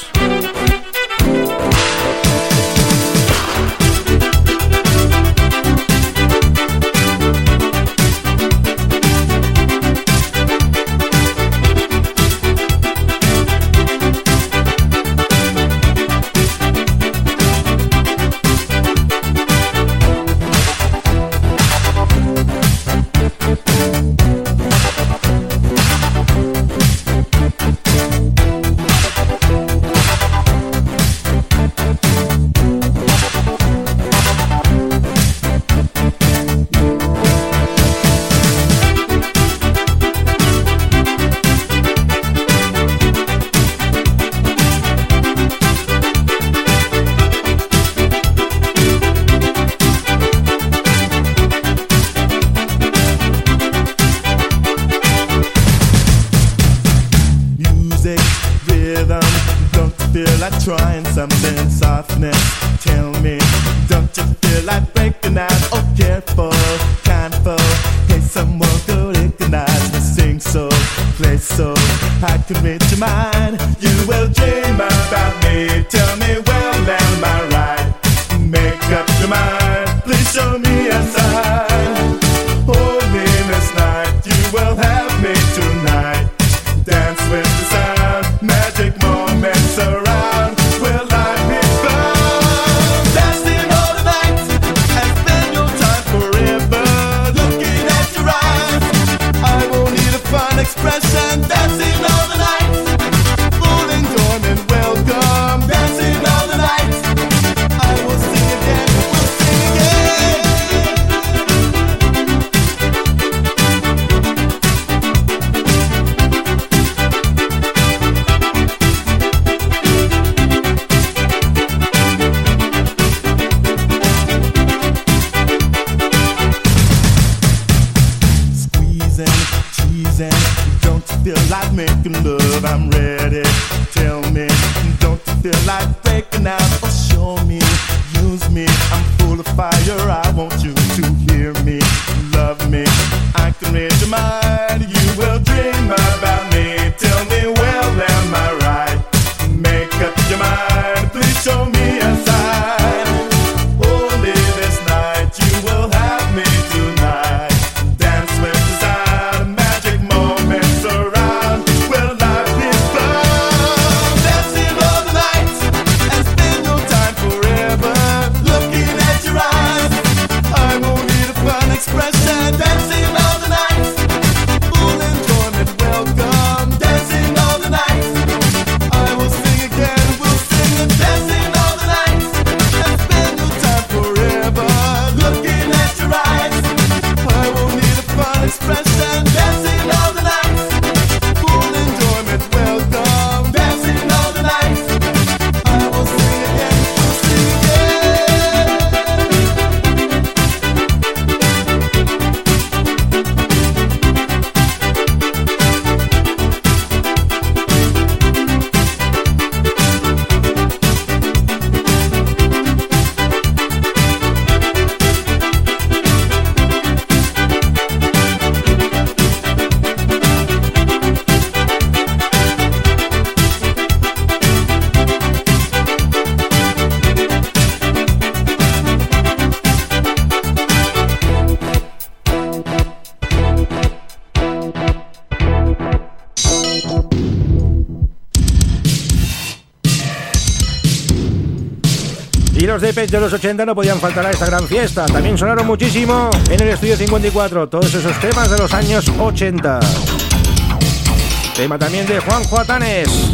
De los 80 no podían faltar a esta gran fiesta. También sonaron muchísimo en el estudio 54, todos esos temas de los años 80. Tema también de Juan Juatanes.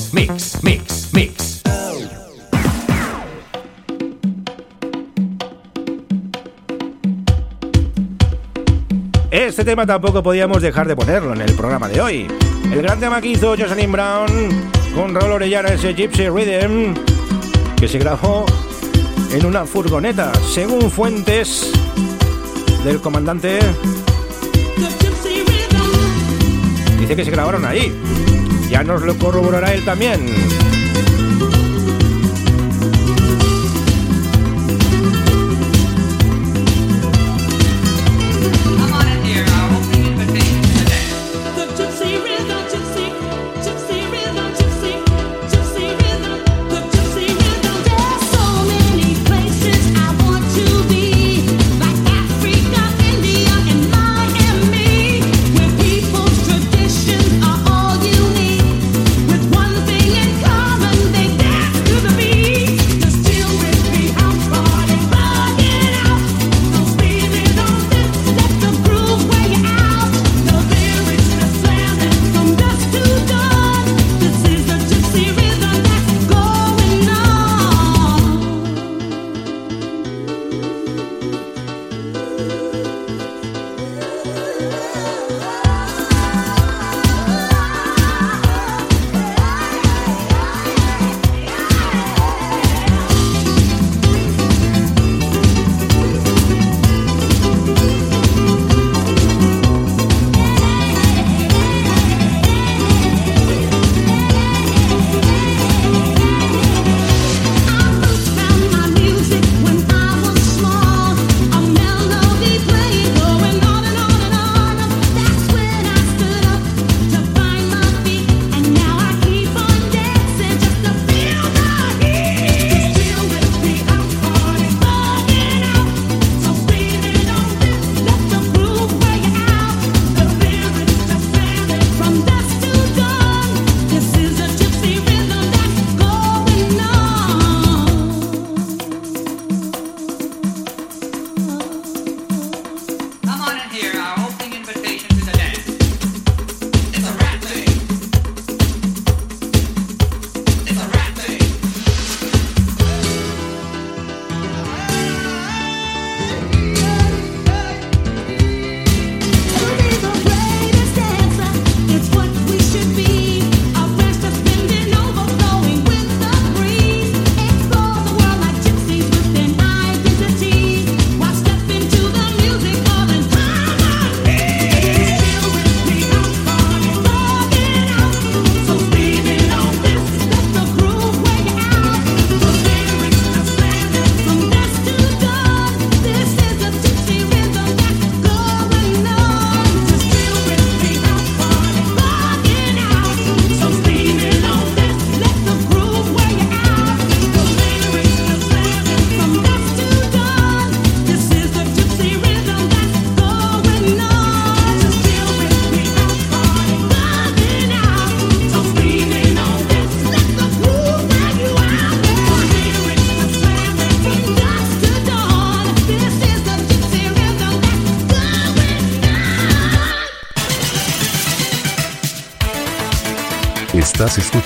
Mix, Mix, Mix. Este tema tampoco podíamos dejar de ponerlo en el programa de hoy. El gran tema que hizo Jocelyn Brown con Raúl Orellana, ese Gypsy Rhythm, que se grabó en una furgoneta, según fuentes del comandante. Dice que se grabaron ahí. Nos lo corroborará él también.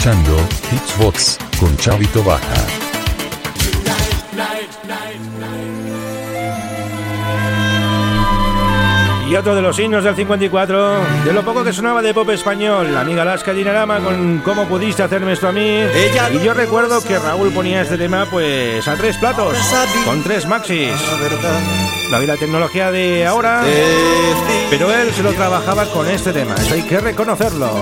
Escuchando Hitsbox con Chavito Baja. Y otro de los himnos del 54, de lo poco que sonaba de pop español, la amiga Alaska Dinarama con ¿Cómo pudiste hacerme esto a mí? Y yo recuerdo que Raúl ponía este tema pues a tres platos, con tres maxis. La vida tecnología de ahora, pero él se lo trabajaba con este tema, eso hay que reconocerlo.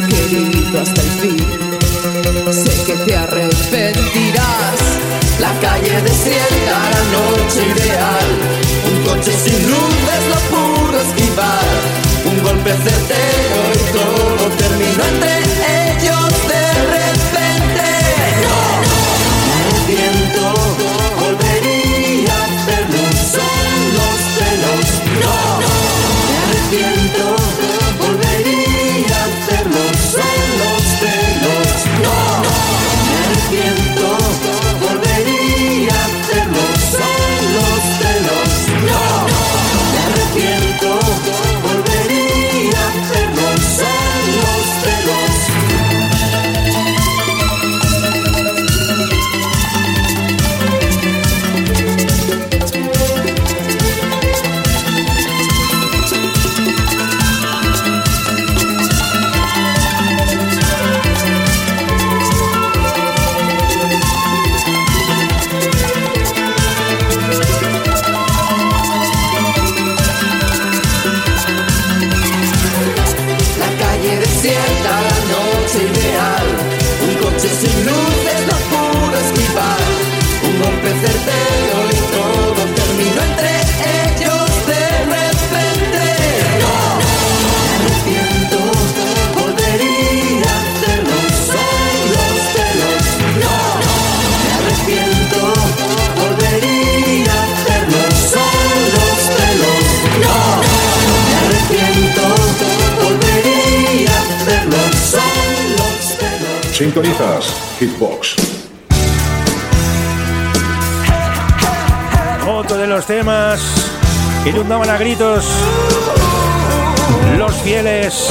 querido hasta el fin. Sé que te arrepentirás. La calle desierta, la noche ideal. Un coche sin luces no pudo esquivar. Un golpe certero y todo terminó entre ellos Sintonizas Hitbox. Otro de los temas que inundaban a gritos los fieles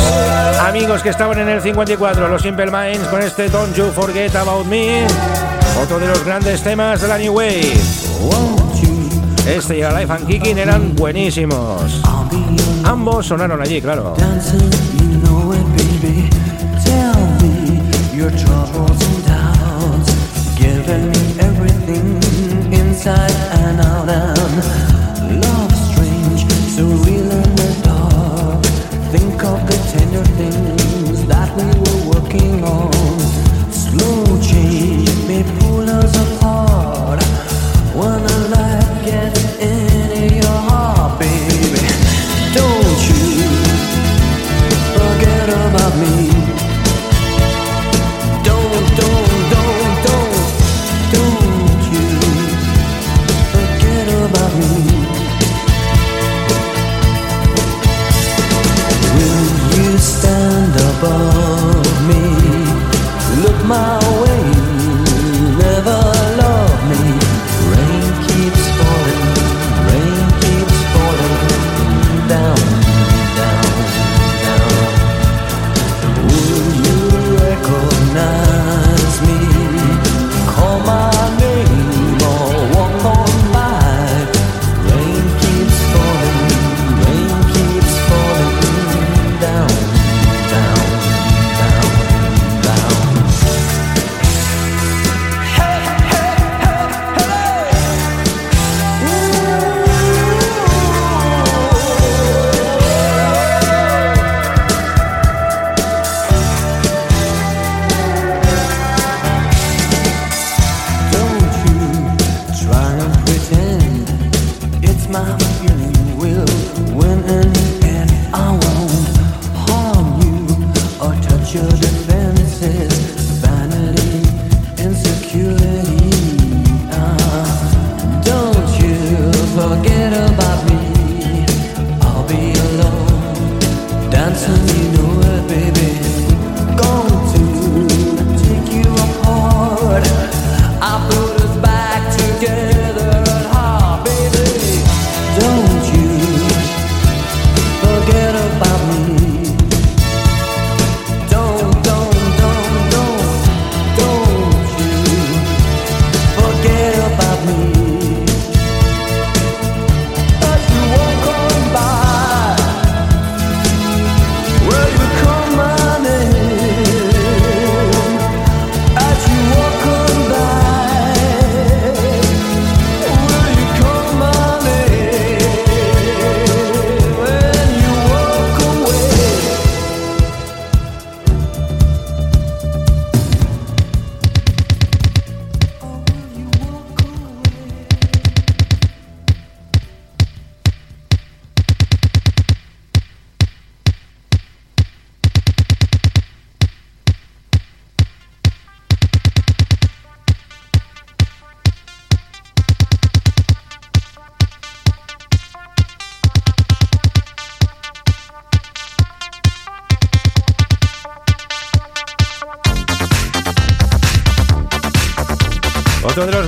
amigos que estaban en el 54, los Simple Minds con este Don't You Forget About Me. Otro de los grandes temas de la New Wave. Este y Alive and Kicking eran buenísimos. Ambos sonaron allí, claro. Your troubles and doubts. Giving me everything inside and out. Above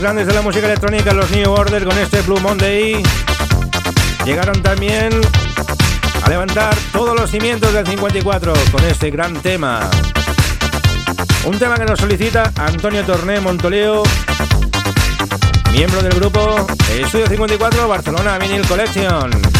grandes de la música electrónica, los New Order, con este Blue Monday, llegaron también a levantar todos los cimientos del 54 con este gran tema. Un tema que nos solicita Antonio Torné Montoleo, miembro del grupo Estudio 54 Barcelona Vinyl Collection.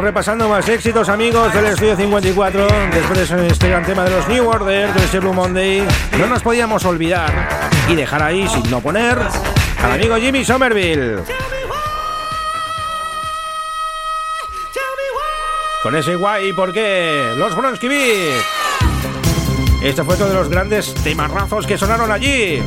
Repasando más éxitos, amigos del Estudio 54. Después de este gran tema de los New Order, de este Blue Monday, no nos podíamos olvidar y dejar ahí, sin no poner, al amigo Jimmy Somerville. Con ese guay, ¿por qué? Los Bronski Beat. Este fue otro de los grandes temarrazos que sonaron allí.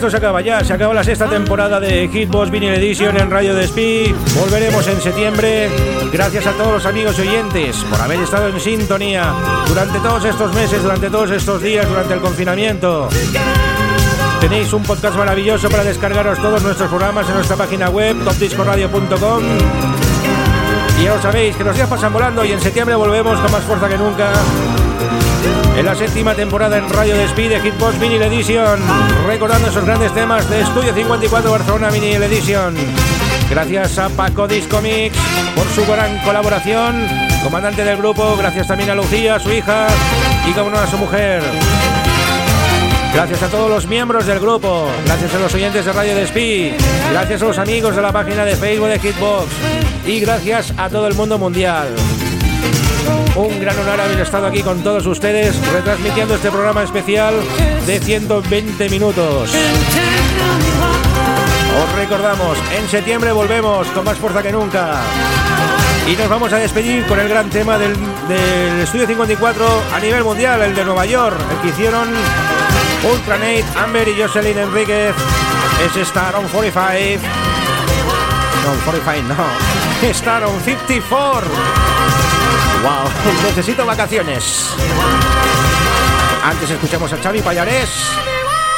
Esto se acaba ya, se acaba la sexta temporada de Hitbox Vinyl Edition en Radio Despí. Volveremos en septiembre. Gracias a todos los amigos y oyentes por haber estado en sintonía durante todos estos meses, durante todos estos días, durante el confinamiento. Tenéis un podcast maravilloso para descargaros todos nuestros programas en nuestra página web topdiscoradio.com. Y ya lo sabéis, que los días pasan volando y en septiembre volvemos con más fuerza que nunca. En la séptima temporada en Radio Despí de Hitbox Vinyl Edition, recordando esos grandes temas de Estudio 54 Barcelona Vinyl Edition. Gracias a Paco Disco Mix por su gran colaboración, comandante del grupo, gracias también a Lucía, su hija y como no a su mujer. Gracias a todos los miembros del grupo, gracias a los oyentes de Radio Despí, gracias a los amigos de la página de Facebook de Hitbox y gracias a todo el mundo mundial. Un gran honor haber estado aquí con todos ustedes retransmitiendo este programa especial de 120 minutos. Os recordamos, en septiembre volvemos con más fuerza que nunca. Y nos vamos a despedir con el gran tema del, del Estudio 54 a nivel mundial, el de Nueva York, el que hicieron Ultra Nate, Amber y Jocelyn Enríquez. Es Star on 45. No, 45 no. [laughs] Star on 54. Wow, [laughs] necesito vacaciones. Antes escuchamos a Xavi Payarés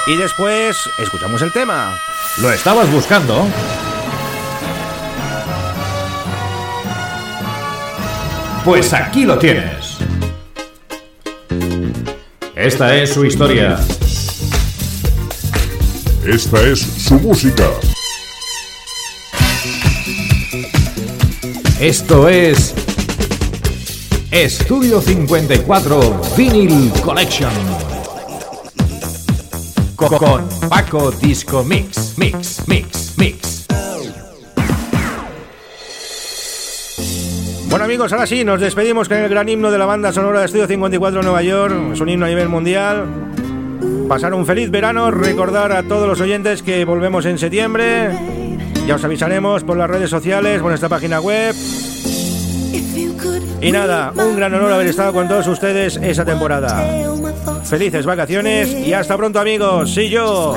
y después escuchamos el tema. ¿Lo estabas buscando? Pues aquí lo tienes. Esta es su historia. Esta es su música. Esto es Estudio 54 Vinyl Collection. Co- Con Paco Disco Mix, Mix, Mix, Mix. Bueno amigos, ahora sí, nos despedimos con el gran himno de la banda sonora de Estudio 54 en Nueva York. Es un himno a nivel mundial. Pasar un feliz verano, recordar a todos los oyentes que volvemos en septiembre. Ya os avisaremos por las redes sociales, por nuestra página web. Y nada, un gran honor haber estado con todos ustedes esa temporada. Felices vacaciones y hasta pronto amigos. Sí yo.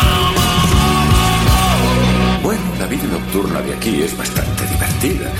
Vida nocturna de aquí es bastante divertida.